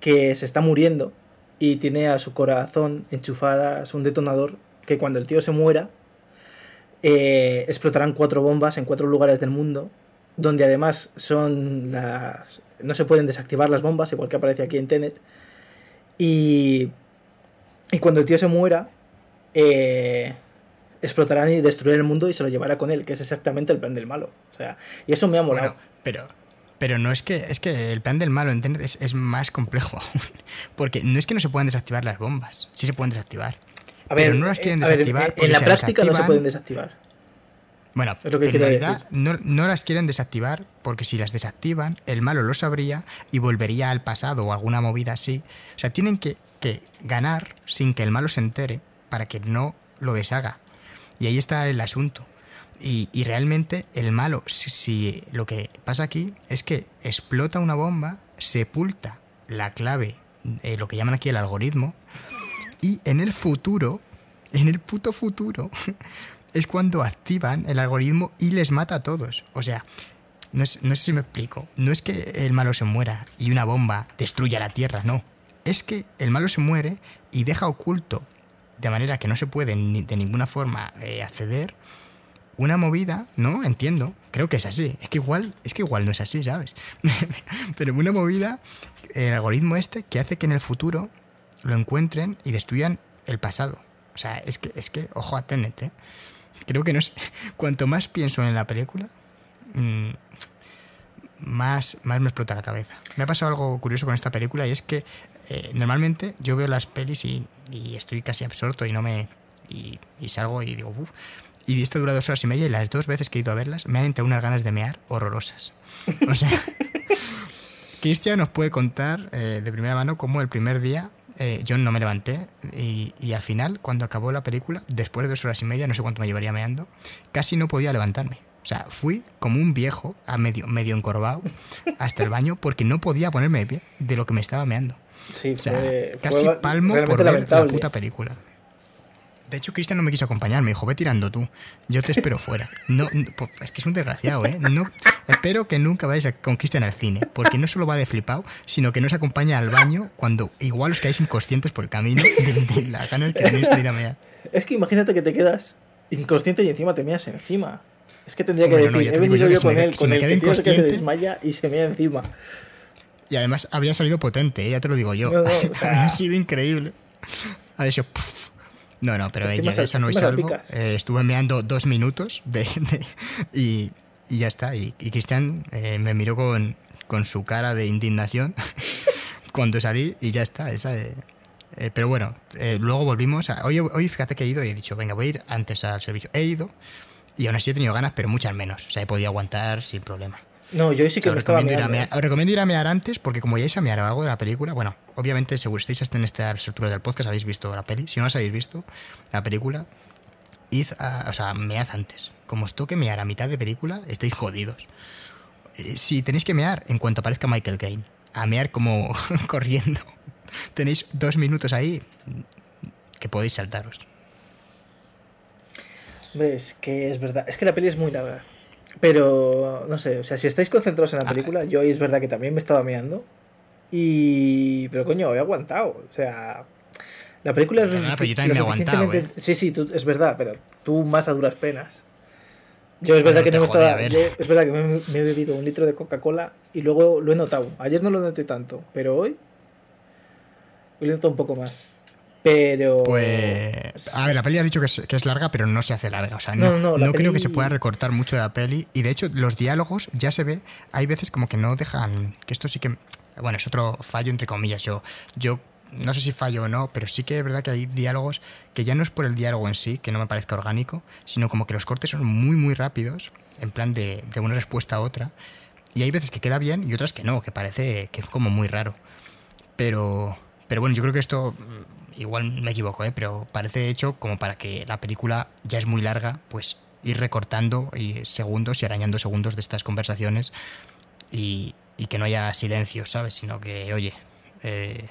B: que se está muriendo y tiene a su corazón enchufadas un detonador que cuando el tío se muera eh, explotarán cuatro bombas en cuatro lugares del mundo, donde además son las... no se pueden desactivar las bombas, igual que aparece aquí en Tenet, y, y cuando el tío se muera, eh, explotarán y destruirán el mundo y se lo llevará con él, que es exactamente el plan del malo. O sea, y eso me ha molado.
A: pero, pero no es que, es que el plan del malo es, es, más complejo (laughs) aún. Porque no es que no se puedan desactivar las bombas, sí se pueden desactivar. A ver, pero no las quieren desactivar.
B: en la práctica no se pueden desactivar.
A: Bueno, en realidad no, no, las quieren desactivar porque si las desactivan, el malo lo sabría y volvería al pasado o alguna movida así. O sea, tienen que, que ganar sin que el malo se entere para que no lo deshaga. Y ahí está el asunto. Y, y realmente el malo, si, lo que pasa aquí es que explota una bomba, sepulta la clave, eh, lo que llaman aquí el algoritmo, y en el futuro, en el puto futuro, (laughs) es cuando activan el algoritmo y les mata a todos. O sea, no, no, sé si me explico. No es que el malo se muera y una bomba destruya la Tierra, no. Es que el malo se muere y deja oculto, de manera que no se puede ni de ninguna forma eh, acceder, una movida, ¿no? Entiendo. Creo que es así. Es que igual, es que igual no es así, ¿sabes? (laughs) Pero una movida, el algoritmo este, que hace que en el futuro lo encuentren y destruyan el pasado. O sea, es que, es que, ojo a Tenet, ¿eh? Creo que no sé. (laughs) Cuanto más pienso en la película, mm, más, más me explota la cabeza. Me ha pasado algo curioso con esta película y es que eh, normalmente yo veo las pelis y, estoy casi absorto y no me. Y, salgo y digo, uff. Y esto dura dos horas y media y las dos veces que he ido a verlas me han entrado unas ganas de mear horrorosas. O sea, (laughs) Cristian nos puede contar eh, de primera mano cómo el primer día eh, yo no me levanté y, y, al final, cuando acabó la película, después de dos horas y media, no sé cuánto me llevaría meando, casi no podía levantarme. O sea, fui como un viejo, a medio, medio encorvado, hasta el baño porque no podía ponerme de pie de lo que me estaba meando. Sí, o sea, casi palmo por ver la puta película. De hecho, Cristian no me quiso acompañar, me dijo, ve tirando tú, yo te espero fuera. No, es que es un desgraciado, ¿eh? No, espero que nunca vayáis con Cristian al cine, porque no solo va de flipado, sino que nos acompaña al baño cuando igual os quedáis inconscientes por el camino de, la gana que tenéis de ir a mear.
B: Es que imagínate que te quedas inconsciente y encima te meas encima. Es que tendría que decir, he venido yo, con él, con el que, que se desmaya y se mea encima.
A: Y además habría salido potente, ¿eh? ya te lo digo yo. No, (laughs) habría sido increíble. Habría sido... No, no, pero ella, esa no es algo. Eh, estuve meando dos minutos de, y, y, ya está. Y, Cristian eh, me miró con, con, su cara de indignación (laughs) cuando salí y ya está. Esa, eh, pero bueno, luego volvimos. A, hoy, hoy fíjate que he ido y he dicho, venga, voy a ir antes al servicio. He ido y aún así he tenido ganas, pero muchas menos. O sea, he podido aguantar sin problema.
B: No, yo sí que me estaba
A: recomiendo, ir a os recomiendo ir a mear antes porque como ya a mear algo de la película, bueno, obviamente seguro estáis en esta estructura del podcast, habéis visto la peli. Si no os habéis visto la película, id a, o sea, mead antes. Como os toque mear a mitad de película, estáis jodidos. Eh, si tenéis que mear, en cuanto aparezca Michael Caine, a mear como (laughs) corriendo. Tenéis dos minutos ahí que podéis saltaros.
B: Ves que es verdad. Es que la peli es muy larga. Pero, no sé, o sea, si estáis concentrados en la ah. película, yo es verdad que también me estaba mirando. Y. Pero coño, he aguantado. O sea. La película es.
A: pero yo también me he aguantado. ¿eh?
B: Sí, sí, tú, es verdad, pero tú más a duras penas. Yo es verdad que no me estaba. es verdad que me, he bebido un litro de Coca-Cola y luego lo he notado. Ayer no lo noté tanto, pero hoy. Hubiera notado un poco más. Pero.
A: Pues. A ver, la peli has dicho que es, que es larga, pero no se hace larga. O sea, no, no, creo que se pueda recortar mucho de la peli. Y de hecho, los diálogos ya se ve. Hay veces como que no dejan. Que esto sí que. Bueno, es otro fallo entre comillas. Yo, yo no sé si fallo o no, pero sí que es verdad que hay diálogos que ya no es por el diálogo en sí, que no me parezca orgánico, sino como que los cortes son muy, muy rápidos, en plan de, de una respuesta a otra. Y hay veces que queda bien y otras que no, que parece que es como muy raro. Pero, pero bueno, yo creo que esto igual me equivoco, ¿eh? pero parece hecho como para que la película ya es muy larga, pues ir recortando y segundos y arañando segundos de estas conversaciones y, que no haya silencio, ¿sabes? Sino que, oye, eh,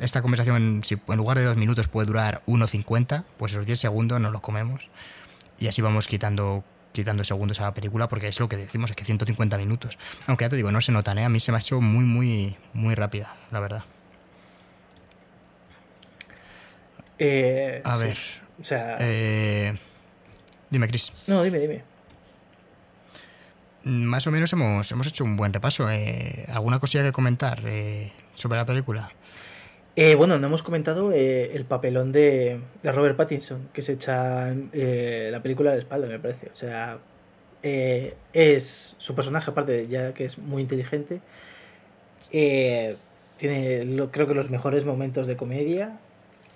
A: esta conversación, si en lugar de dos minutos puede durar 1.50, pues esos 10 segundos nos los comemos y así vamos quitando quitando segundos a la película porque es lo que decimos, es que 150 minutos. Aunque ya te digo, no se notan, ¿eh? A mí se me ha hecho muy, muy, muy rápida, la verdad.
B: Eh,
A: a ver.
B: O sea.
A: Eh, dime, Chris.
B: No, dime, dime.
A: Más o menos hemos, hemos hecho un buen repaso. Eh, ¿Alguna cosilla que comentar sobre la película?
B: bueno, no hemos comentado el papelón de, Robert Pattinson, que se echa la película de la espalda, me parece. O sea, es su personaje, aparte, ya que es muy inteligente, tiene creo que los mejores momentos de comedia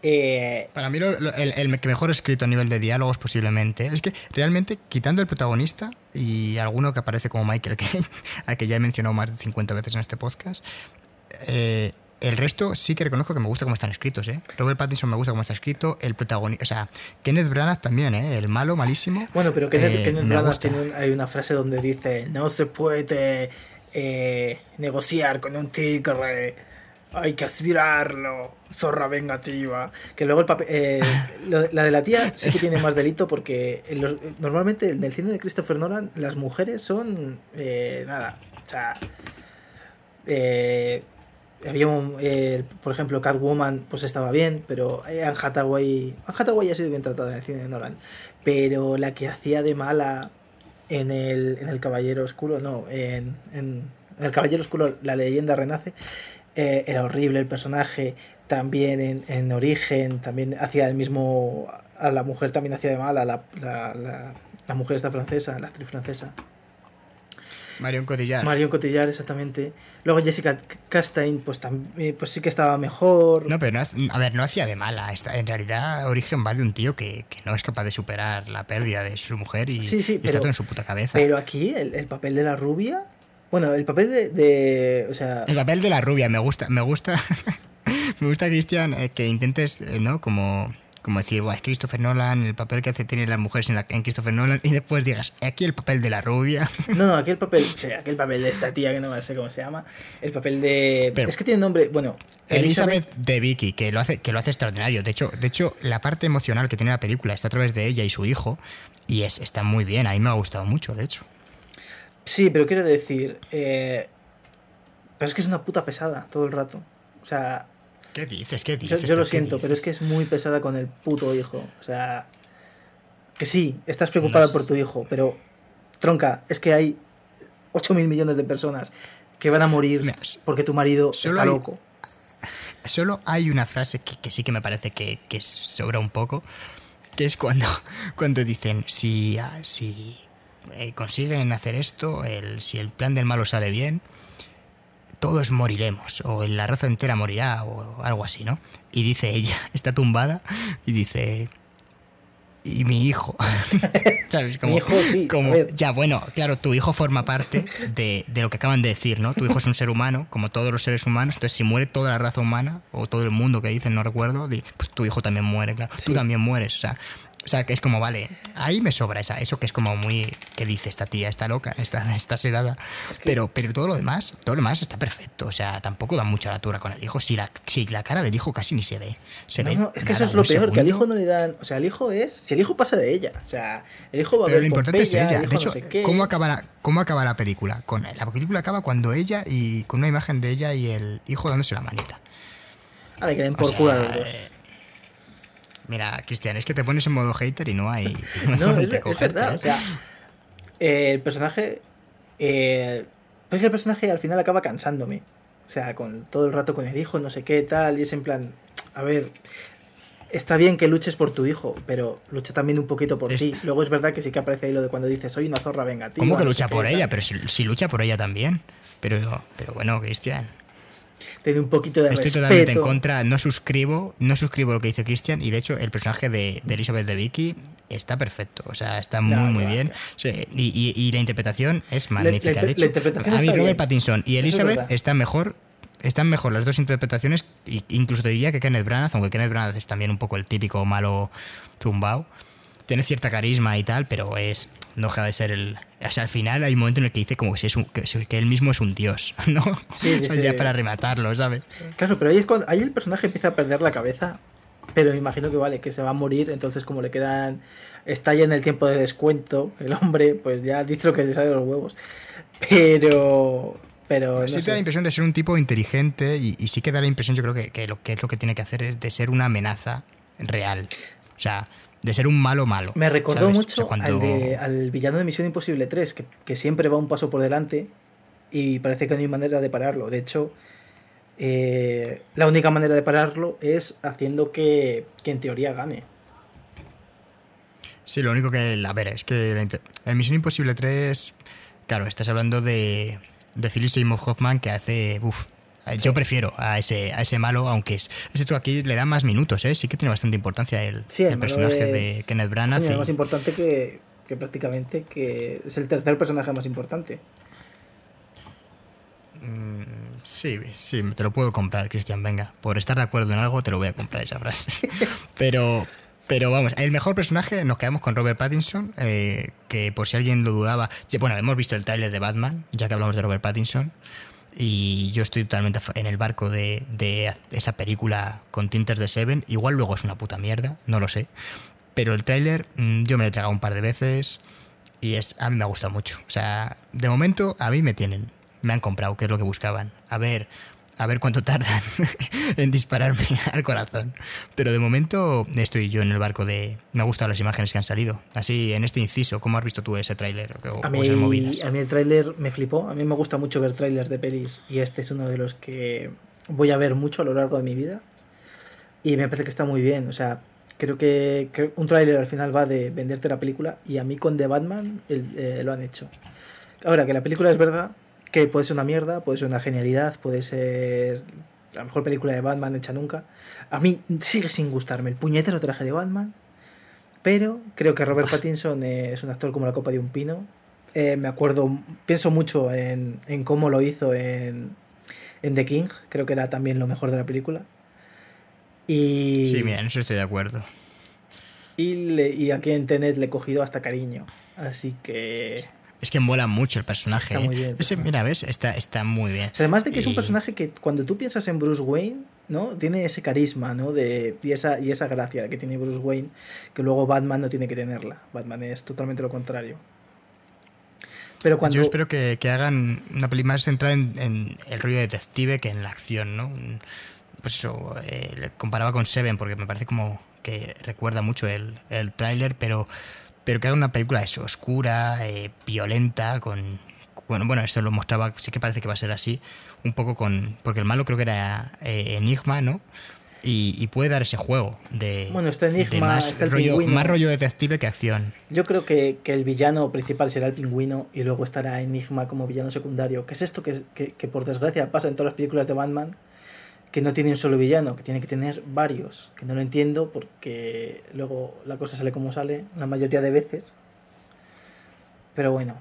A: eh, Para mí el, que mejor escrito a nivel de diálogos posiblemente. Es que realmente, quitando el protagonista y alguno que aparece como Michael Caine, (laughs) al que ya he mencionado más de 50 veces en este podcast, eh, el resto sí que reconozco que me gusta cómo están escritos, ¿eh? Robert Pattinson me gusta cómo está escrito, el protagonista, o sea, Kenneth Branagh también, ¿eh? El malo, malísimo.
B: Bueno, pero Kenneth, eh, Branagh tiene hay una frase donde dice, no se puede negociar con un tigre hay que aspirarlo, zorra vengativa. Que luego el papel. Eh, la de la tía sí que tiene más delito porque normalmente en el cine de Christopher Nolan las mujeres son. Eh, nada. O sea. Eh, había un, por ejemplo, Catwoman, pues estaba bien, pero Anne Hathaway. Anne Hathaway ha sido bien tratada en el cine de Nolan. Pero la que hacía de mala en el, en el Caballero Oscuro, no, en, en el Caballero Oscuro, la leyenda renace eh, era horrible el personaje, también en, en, origen, también hacía el mismo, a la mujer también hacía de mal, a la, la, la, mujer esta francesa, la actriz francesa.
A: Marion Cotillard.
B: Marion Cotillard, exactamente. Luego Jessica Chastain, pues, también, pues sí que estaba mejor.
A: No, pero no, a ver, no hacía de mala. En realidad, Origen va de un tío que, que, no es capaz de superar la pérdida de su mujer y, está todo en su puta cabeza.
B: Pero aquí, el, el papel de la rubia, bueno, el papel de, o sea...
A: El papel de la rubia, me gusta, me gusta, (laughs) me gusta, Cristian, eh, que intentes, eh, ¿no? Como, como decir, es Christopher Nolan, el papel que hace tiene las mujeres en, la, en, Christopher Nolan, y después digas, aquí el papel de la rubia. (laughs)
B: No, no, aquí el papel, o sea, aquí el papel de esta tía que no sé cómo se llama, el papel de... es que tiene nombre, bueno...
A: Elizabeth, de Vicky, que lo hace, que lo hace extraordinario. De hecho, de hecho, la parte emocional que tiene la película está a través de ella y su hijo, y es, está muy bien, a mí me ha gustado mucho, de hecho.
B: Sí, pero quiero decir. Eh, pero es que es una puta pesada todo el rato. O sea.
A: ¿Qué dices? ¿Qué dices?
B: Yo, lo siento, pero es que es muy pesada con el puto hijo. O sea. Que sí, estás preocupada por tu hijo, pero. Tronca, es que hay 8 mil millones de personas que van a morir porque tu marido está loco.
A: Solo hay una frase que, sí que me parece que, sobra un poco, que es cuando, (laughs) cuando dicen, si, ah, si eh, consiguen hacer esto, el, si el plan del malo sale bien, todos moriremos, o la raza entera morirá, o algo así, ¿no? Y dice ella, (laughs) está tumbada, y dice, y mi hijo. (laughs) ¿Sabes? Como, ya, bueno, claro, tu hijo forma parte de, lo que acaban de decir, ¿no? Tu hijo es un ser humano, como todos los seres humanos. Entonces, si muere toda la raza humana, o todo el mundo que dicen, no recuerdo, pues tu hijo también muere, claro. Tú también mueres. O sea, o sea, que es como, vale, ahí me sobra esa, eso que es como muy. ¿Qué dice esta tía? Está loca, (laughs) está, está sedada. Pero, pero todo lo demás, todo lo demás está perfecto. O sea, tampoco da mucha altura con el hijo. Si la, si la cara del hijo casi ni se ve. Se ve
B: es que eso es lo peor, que al hijo no le dan. O sea, el hijo es. Si el hijo pasa de ella. O sea, el hijo va a
A: Pero lo importante es ella. De hecho, ¿cómo, acaba la, ¿cómo acaba la película? Con, la película acaba cuando ella y. con una imagen de ella y el hijo dándose la manita.
B: Ah, que den por culo los dos. Eh,
A: Mira, Cristian, es que te pones en modo hater y no hay. (laughs)
B: No, es, verdad. ¿eh? O sea, el personaje. Eh, pues que el personaje al final acaba cansándome. O sea, con todo el rato con el hijo, no sé qué, tal, y es en plan, a ver, está bien que luches por tu hijo, pero lucha también un poquito por ti. Luego es verdad que sí que aparece ahí lo de cuando dices, soy una zorra vengativa.
A: ¿Cómo que lucha por ella? Pero si, lucha por ella también. Pero, pero bueno, Cristian.
B: Tiene un poquito de
A: Estoy totalmente en contra, no suscribo, no suscribo lo que dice Cristian y de hecho el personaje de, Elizabeth de Vicky está perfecto, o sea, está muy muy bien. y, la interpretación es magnífica. de hecho, a mí Robert Pattinson y Elizabeth están mejor están mejor las dos interpretaciones, incluso te diría que Kenneth Branagh, aunque Kenneth Branagh es también un poco el típico malo zumbao, tiene cierta carisma y tal, pero es no deja de ser el... O sea, al final hay un momento en el que dice como que, es un, que, él mismo es un dios, (laughs) ¿no? Sí, ya para rematarlo, ¿sabes?
B: Claro, pero ahí es cuando ahí el personaje empieza a perder la cabeza, pero me imagino que vale, que se va a morir, entonces como le quedan... Está ya en el tiempo de descuento, el hombre, pues ya dice lo que le sale de los huevos. Pero pero
A: sí te da la impresión de ser un tipo inteligente y, sí que da la impresión, yo creo que, lo que es lo que tiene que hacer es de ser una amenaza real. O sea, de ser un malo malo.
B: Me recordó mucho al, villano de Misión Imposible 3, que, siempre va un paso por delante y parece que no hay manera de pararlo. De hecho, eh, la única manera de pararlo es haciendo que, en teoría gane.
A: Sí, lo único que. A ver, es que en Misión Imposible 3, claro, estás hablando de, de Philip Seymour Hoffman que hace. Uf, yo prefiero a ese, a ese malo, aunque es. Esto aquí le da más minutos, ¿eh? Sí que tiene bastante importancia el, el, personaje de Kenneth Branagh.
B: Es más importante que, que, prácticamente que es el tercer personaje más importante.
A: Mm, sí, sí, te lo puedo comprar, Cristian, venga. Por estar de acuerdo en algo, te lo voy a comprar esa frase. (laughs) Pero. Pero vamos, el mejor personaje nos quedamos con Robert Pattinson, eh, que por si alguien lo dudaba, bueno, hemos visto el tráiler de Batman, ya que hablamos de Robert Pattinson, y yo estoy totalmente en el barco de, esa película con tintes de Seven, igual luego es una puta mierda, no lo sé, pero el tráiler mm, yo me lo he tragado un par de veces y es, a mí me ha gustado mucho, o sea, de momento a mí me tienen, me han comprado, que es lo que buscaban, a ver a ver cuánto tardan (laughs) en dispararme (laughs) al corazón. Pero de momento estoy yo en el barco de... Me han gustado las imágenes que han salido. Así, en este inciso, ¿cómo has visto tú ese tráiler?
B: A, mí, a mí el tráiler me flipó. A mí me gusta mucho ver tráilers de pelis y este es uno de los que voy a ver mucho a lo largo de mi vida. Y me parece que está muy bien. O sea, creo que, un tráiler al final va de venderte la película y a mí con The Batman eh, lo han hecho. Ahora, que la película es verdad, que puede ser una mierda, puede ser una genialidad, puede ser la mejor película de Batman hecha nunca. A mí sigue sin gustarme el puñetero traje de Batman, pero creo que Robert (laughs) Pattinson es un actor como la copa de un pino. Eh, me acuerdo, pienso mucho en, cómo lo hizo en, en, The King, creo que era también lo mejor de la película. Y,
A: sí, mira, en eso estoy de acuerdo.
B: Y, y aquí en Tenet le he cogido hasta cariño. Así que
A: es que mola mucho el personaje. Está muy ¿eh? bien. mira, ¿ves? Está, está muy bien.
B: además de que es un personaje que cuando tú piensas en Bruce Wayne, ¿no? Tiene ese carisma, ¿no? De, y, esa, y esa gracia que tiene Bruce Wayne, que luego Batman no tiene que tenerla. Batman es totalmente lo contrario.
A: Pero cuando... Yo espero que, hagan una peli más centrada en, el rollo detective que en la acción, ¿no? Pues eso, eh, le comparaba con Seven porque me parece como que recuerda mucho el, el tráiler, pero pero que haga una película eso, oscura, eh, violenta, con... Bueno, bueno, esto lo mostraba, sí que parece que va a ser así, un poco con... Porque el malo creo que era eh, Enigma, ¿no? Y, puede dar ese juego de,
B: bueno, este Enigma,
A: más, rollo, más rollo detective que acción.
B: Yo creo que, el villano principal será el pingüino y luego estará Enigma como villano secundario. ¿Qué es esto que, que, que por desgracia pasa en todas las películas de Batman? Que no tiene un solo villano, que tiene que tener varios, que no lo entiendo porque luego la cosa sale como sale la mayoría de veces. Pero bueno,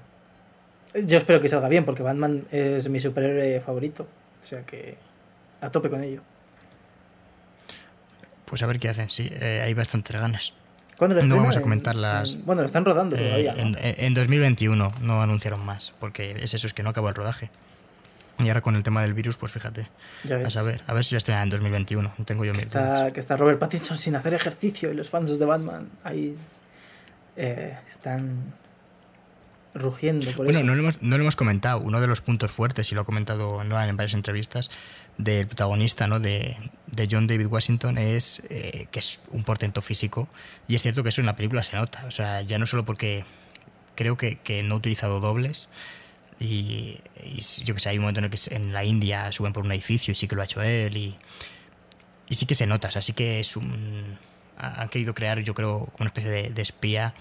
B: yo espero que salga bien porque Batman es mi superhéroe favorito, o sea que a tope con ello.
A: Pues a ver qué hacen, sí, eh, hay bastantes ganas. no vamos a comentar las...
B: bueno, lo están rodando eh, todavía.
A: En, en 2021 no anunciaron más, porque es eso, es que no acabó el rodaje. Y ahora con el tema del virus, pues fíjate. A saber, a ver si la estrenan en 2021. No tengo yo
B: que está, que está Robert Pattinson sin hacer ejercicio y los fans de Batman ahí eh, están rugiendo por
A: bueno, No, lo hemos, no lo hemos comentado. Uno de los puntos fuertes, y lo ha comentado Nolan en varias entrevistas, del protagonista ¿no? de, de John David Washington es eh, que es un portento físico. Y es cierto que eso en la película se nota. O sea, ya no solo porque creo que, que no ha utilizado dobles Y, yo que sé, hay un momento en el que en la India suben por un edificio y sí que lo ha hecho él y, y sí que se nota, así que es un... Han querido crear, yo creo, una especie de, espía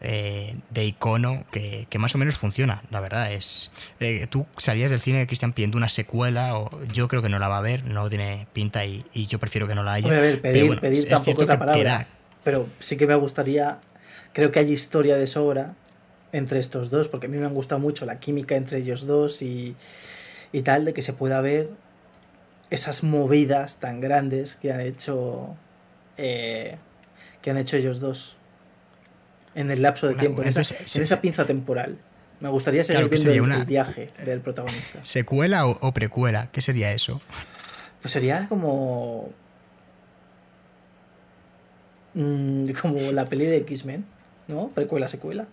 A: eh, de icono que, más o menos funciona, la verdad. es eh, Tú salías del cine de Cristian pidiendo una secuela, o yo creo que no la va a ver, no tiene pinta y, yo prefiero que no la haya.
B: pedir, pero pedir tampoco es la palabra. Pero sí que me gustaría, creo que hay historia de sobra entre estos dos, porque a mí me han gustado mucho la química entre ellos dos y, y tal, de que se pueda ver esas movidas tan grandes que han hecho eh, que han hecho ellos dos en el lapso de tiempo, en, esa, pinza temporal. Me gustaría seguir viendo el, viaje del protagonista.
A: ¿Secuela o, precuela? ¿Qué sería eso?
B: Pues sería como. Mm, como la peli de X-Men, ¿no? Precuela, secuela.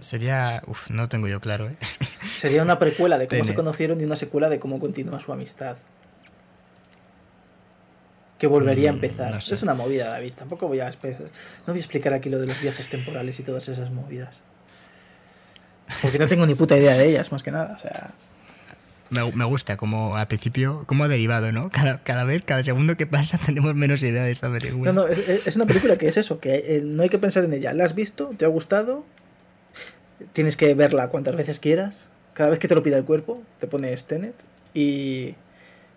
A: Sería. Uf, no tengo yo claro, ¿eh? (laughs)
B: Sería una precuela de cómo se conocieron y una secuela de cómo continúa su amistad. Que volvería a mm, empezar. Es una movida, David. Tampoco voy a. No voy a explicar aquí lo de los viajes temporales y todas esas movidas. Porque no tengo ni puta idea de ellas, más que nada. O sea.
A: Me, gusta como al principio, como ha derivado, ¿no? Cada, vez, cada segundo que pasa (laughs) tenemos menos idea de esta película.
B: No, no, es, es una película que es eso, que eh, no hay que pensar en ella. ¿La has visto? ¿Te ha gustado? Tienes que verla cuantas veces quieras. Cada vez que te lo pida el cuerpo, te pones Tenet. Y.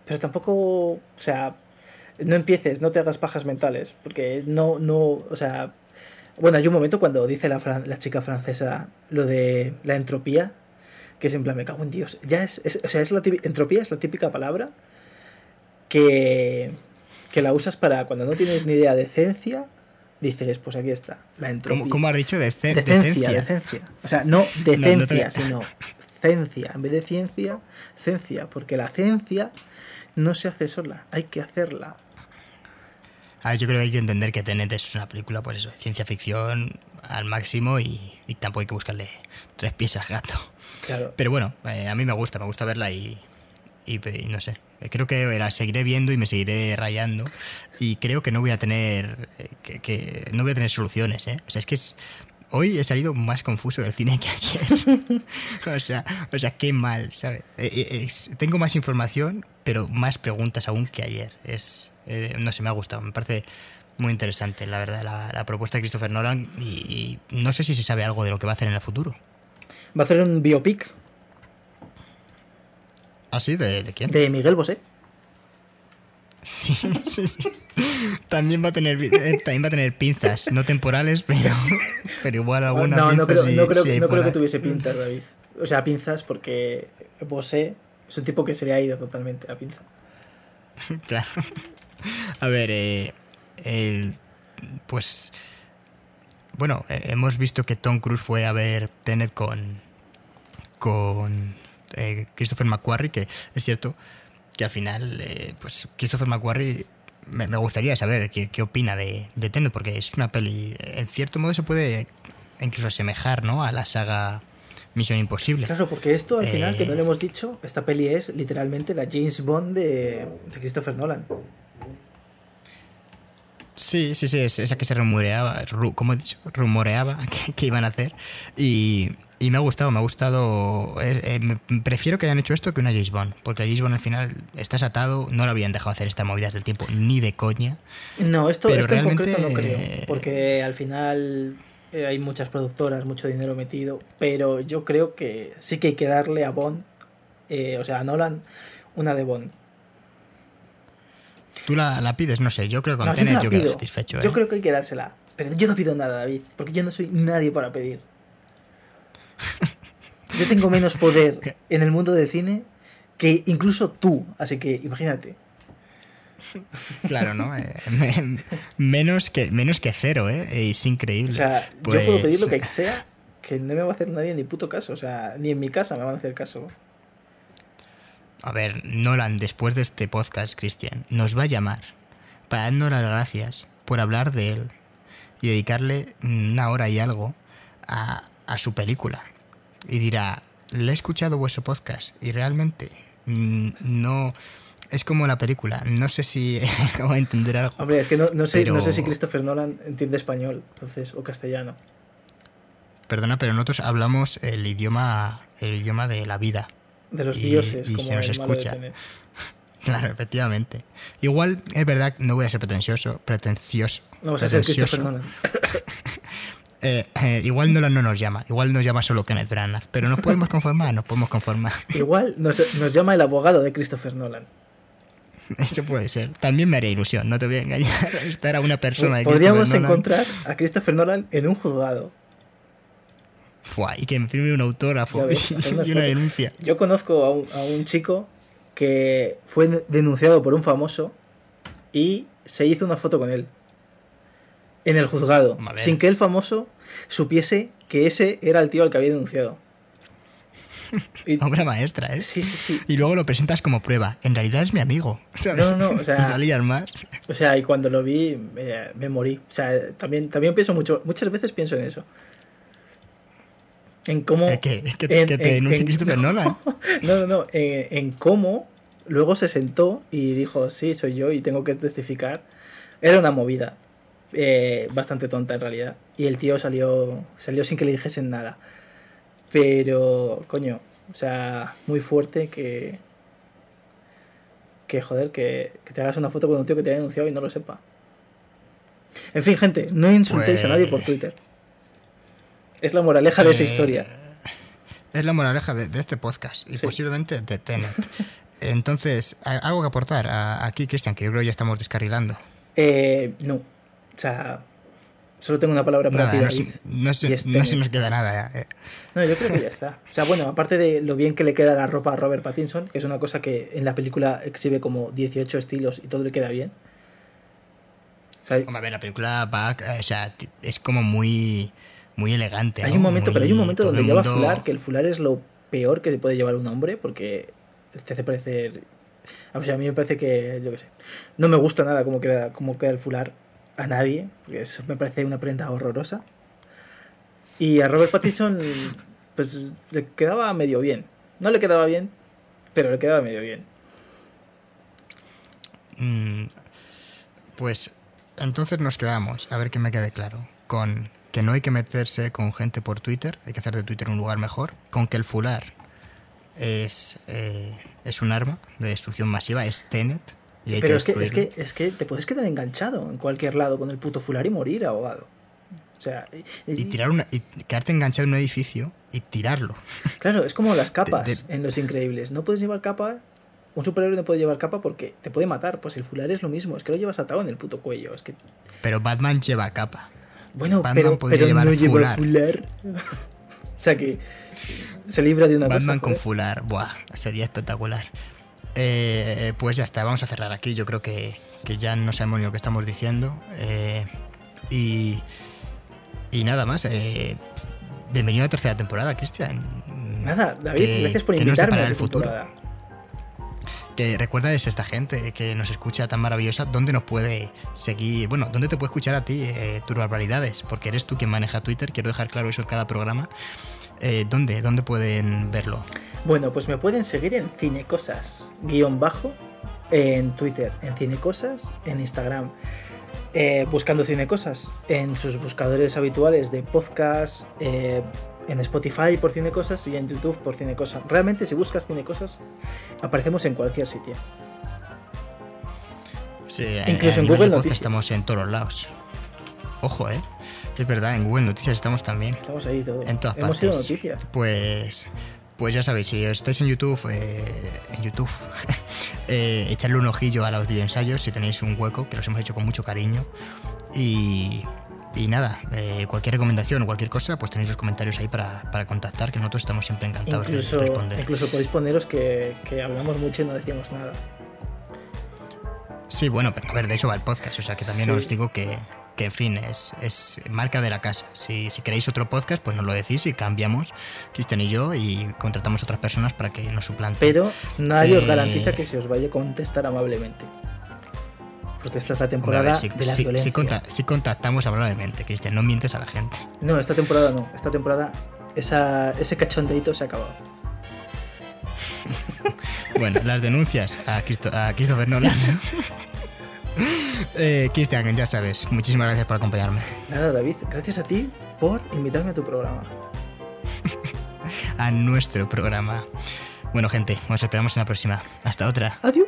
B: Pero tampoco. O sea. No empieces, no te hagas pajas mentales. Porque no. no o sea. Bueno, hay un momento cuando dice la, la chica francesa lo de la entropía. Que es en plan, me cago en Dios. Ya es. o sea, es la entropía es la típica palabra. Que. Que la usas para cuando no tienes ni idea de ciencia dices, pues aquí está, la entropía.
A: ¿Cómo, has dicho? decencia,
B: decencia. O sea, no (laughs) decencia, (laughs) sino ciencia. En vez de ciencia, ciencia. Porque la ciencia no se hace sola, hay que hacerla.
A: yo creo que hay que entender que Tenet es una película, pues eso, ciencia ficción al máximo y, tampoco hay que buscarle tres piezas gato. Claro. Pero bueno, eh, a mí me gusta, me gusta verla y, y no sé, eh, creo que la seguiré viendo y me seguiré rayando y creo que no voy a tener eh, que, no voy a tener soluciones ¿eh? o sea es que es, hoy he salido más confuso del cine que ayer. (laughs) O sea o sea qué mal sabes eh, tengo más información pero más preguntas aún que ayer. Es no sé me ha gustado me parece muy interesante la verdad la, propuesta de Christopher Nolan y, y no sé si se sabe algo de lo que va a hacer en el futuro.
B: Va a hacer un biopic
A: ¿Ah, sí? ¿De, quién?
B: De Miguel Bosé.
A: Sí, (laughs) sí, sí. También va a tener eh, también va a tener pinzas, no temporales, pero, (laughs) pero igual alguna
B: no, no creo, no creo, no creo que tuviese pinzas, David. O sea, pinzas porque Bosé es un tipo que se le ha ido totalmente a pinza. (laughs)
A: Claro. A ver, eh, pues bueno, eh, hemos visto que Tom Cruise fue a ver Tenet con con eh, Christopher McQuarrie, que es cierto que al final, eh, pues Christopher McQuarrie me, gustaría saber qué, opina de, de, Tenet, porque es una peli, en cierto modo se puede incluso asemejar ¿no? a la saga Misión Imposible.
B: Claro, porque esto al final, que no le hemos dicho, esta peli es literalmente la James Bond de, de Christopher Nolan.
A: Sí, sí, sí, es esa que se rumoreaba, como he dicho, rumoreaba (laughs) que, iban a hacer. Y, y, me ha gustado, me ha gustado. Eh, eh, prefiero que hayan hecho esto que una James Bond, porque a James Bond al final estás atado, no lo habían dejado hacer estas movidas del tiempo, ni de coña.
B: No, esto, pero en concreto no creo, porque al final eh, hay muchas productoras, mucho dinero metido, pero yo creo que sí que hay que darle a Bond, o sea, a Nolan, una de Bond
A: Tú la, pides, no sé, yo creo que con Tenet yo, quedo satisfecho.
B: Yo ¿eh? creo que hay que dársela. Pero yo no pido nada, David, porque yo no soy nadie para pedir. Yo tengo menos poder en el mundo del cine que incluso tú, así que imagínate.
A: Claro, ¿no? Eh, menos, que, menos que cero, ¿eh? Es increíble. O
B: sea, yo puedo pedir lo que pues sea, que no me va a hacer nadie ni puto caso. O sea, ni en mi casa me van a hacer caso.
A: A ver, Nolan, después de este podcast, Cristian, nos va a llamar para darnos las gracias por hablar de él y dedicarle una hora y algo a, su película. Y dirá, le he escuchado vuestro podcast y realmente mm, no... Es como la película, no sé si (laughs) acabo de entender algo.
B: Hombre, es que no, sé, no sé si Christopher Nolan entiende español, entonces, o castellano.
A: perdona, pero nosotros hablamos el idioma, el idioma de la vida.
B: De los dioses, y se nos escucha. (laughs)
A: Claro, efectivamente. Igual, es verdad, no voy a ser pretencioso, pretencioso.
B: No vas a ser Christopher Nolan. (laughs)
A: Eh, eh, igual no, no nos llama, igual nos llama solo Kenneth Branagh, pero nos podemos conformar, nos podemos conformar. (laughs)
B: Igual nos, nos llama el abogado de Christopher Nolan.
A: Eso puede ser. También me haría ilusión, no te voy a engañar. (laughs) Esta era una persona
B: de Podríamos encontrar a Christopher Nolan en un juzgado.
A: Fua, y que me firme un autógrafo (laughs) y una denuncia.
B: Yo conozco a un, a un chico que fue denunciado por un famoso y se hizo una foto con él en el juzgado, sin que el famoso supiese que ese era el tío al que había denunciado. (laughs)
A: Obra maestra, ¿eh?
B: Sí, sí, sí.
A: Y luego lo presentas como prueba. En realidad es mi amigo. (laughs)
B: No, no, o (laughs) sea.
A: y más.
B: O sea, y cuando lo vi, me morí. O sea, también, también pienso mucho. Muchas veces pienso en eso. En cómo.
A: ¿Es que, que, te Christopher no, Nolan?
B: No, no, no. En, cómo luego se sentó y dijo: Sí, soy yo y tengo que testificar. Era una movida. Eh, bastante tonta en realidad. Y el tío salió, salió sin que le dijesen nada. Pero, coño, o sea, muy fuerte que. Que joder, que, te hagas una foto con un tío que te ha denunciado y no lo sepa. En fin, gente, no insultéis a nadie por pues Twitter. Es la moraleja de esa eh, historia.
A: Es la moraleja de, este podcast y posiblemente de Tenet. Entonces, ¿algo que aportar aquí, Cristian? Que yo creo que ya estamos descarrilando.
B: Eh, no. O sea, Solo tengo una palabra para ti,
A: No, se, nos queda nada. Eh.
B: No, yo creo que ya está. O sea, bueno, aparte de lo bien que le queda la ropa a Robert Pattinson, que es una cosa que en la película exhibe como 18 estilos y todo le queda bien.
A: O sea, a ver, la película va, o sea, es como muy, muy elegante.
B: Hay un momento, pero hay un momento donde lleva fular, que el fular es lo peor que se puede llevar un hombre, porque te hace parecer. O sea, a mí me parece que, yo qué sé, no me gusta nada cómo queda, cómo queda el fular a nadie, eso me parece una prenda horrorosa. Y a Robert Pattinson, pues le quedaba medio bien. No le quedaba bien, pero le quedaba medio bien.
A: Mm, pues entonces nos quedamos, a ver que me quede claro, con que no hay que meterse con gente por Twitter, hay que hacer de Twitter un lugar mejor, con que el fular es, eh, es un arma de destrucción masiva, es Tenet,
B: pero es que, es, que, es que te puedes quedar enganchado en cualquier lado con el puto fular y morir ahogado. O sea,
A: y, tirar una, y quedarte enganchado en un edificio y tirarlo. (laughs)
B: Claro, es como las capas en Los Increíbles. No puedes llevar capa, un superhéroe no puede llevar capa porque te puede matar. Pues el fular es lo mismo, es que lo llevas atado en el puto cuello. Es que...
A: Pero Batman lleva capa.
B: Bueno, pero, pero llevar no lleva fular. (laughs) o sea que se libra de una
A: Batman con fular, buah, sería espectacular. Eh, pues ya está, vamos a cerrar aquí. Yo creo que, ya no sabemos ni lo que estamos diciendo. Eh, y, y nada más. Eh, bienvenido a la tercera temporada, Cristian.
B: Nada, David, gracias por invitarme a el futuro.
A: Que recuerda es esta gente que nos escucha tan maravillosa, ¿dónde nos puede seguir? Bueno, ¿dónde te puede escuchar a ti tus barbaridades? Porque eres tú quien maneja Twitter, quiero dejar claro eso en cada programa. ¿Dónde? ¿Dónde pueden verlo?
B: Bueno, pues me pueden seguir en Cinecosas, guion bajo, en Twitter, en Cinecosas, en Instagram, eh, buscando Cinecosas, en sus buscadores habituales de podcast, eh, en Spotify por Cinecosas y en YouTube por Cinecosas. Realmente, si buscas Cinecosas, aparecemos en cualquier sitio.
A: Sí, Incluso en Google Noticias. Estamos en todos lados. Ojo, ¿eh? Es verdad, en Google Noticias estamos también.
B: Estamos ahí todos.
A: En todas
B: Hemos
A: partes.
B: noticias.
A: Pues pues ya sabéis, si estáis en YouTube, eh, en YouTube, (laughs) eh, echarle un ojillo a los videoensayos si tenéis un hueco, que los hemos hecho con mucho cariño. Y, nada, eh, cualquier recomendación o cualquier cosa, pues tenéis los comentarios ahí para, contactar, que nosotros estamos siempre encantados de responder.
B: Incluso podéis poneros que, hablamos mucho y no decimos nada.
A: Sí, bueno, pero a ver, de eso va el podcast, o sea que también os digo que, que en fin, es, es marca de la casa. Si, si, queréis otro podcast, pues nos lo decís y cambiamos, Cristian y yo, y contratamos otras personas para que nos suplanten.
B: Pero nadie os eh, garantiza que se os vaya a contestar amablemente. Porque esta es la temporada de la violencia.
A: Si, contactamos amablemente, Cristian, no mientes a la gente.
B: No, esta temporada no. Esta temporada esa, ese cachondeito se ha acabado. (laughs)
A: bueno, las denuncias a, Cristo, a Christopher Nolan. (laughs) Eh, Cristian, ya sabes, muchísimas gracias por acompañarme.
B: Nada, David, gracias a ti por invitarme a tu programa. (laughs)
A: a nuestro programa. Bueno, gente, nos esperamos en la próxima. Hasta otra.
B: Adiós.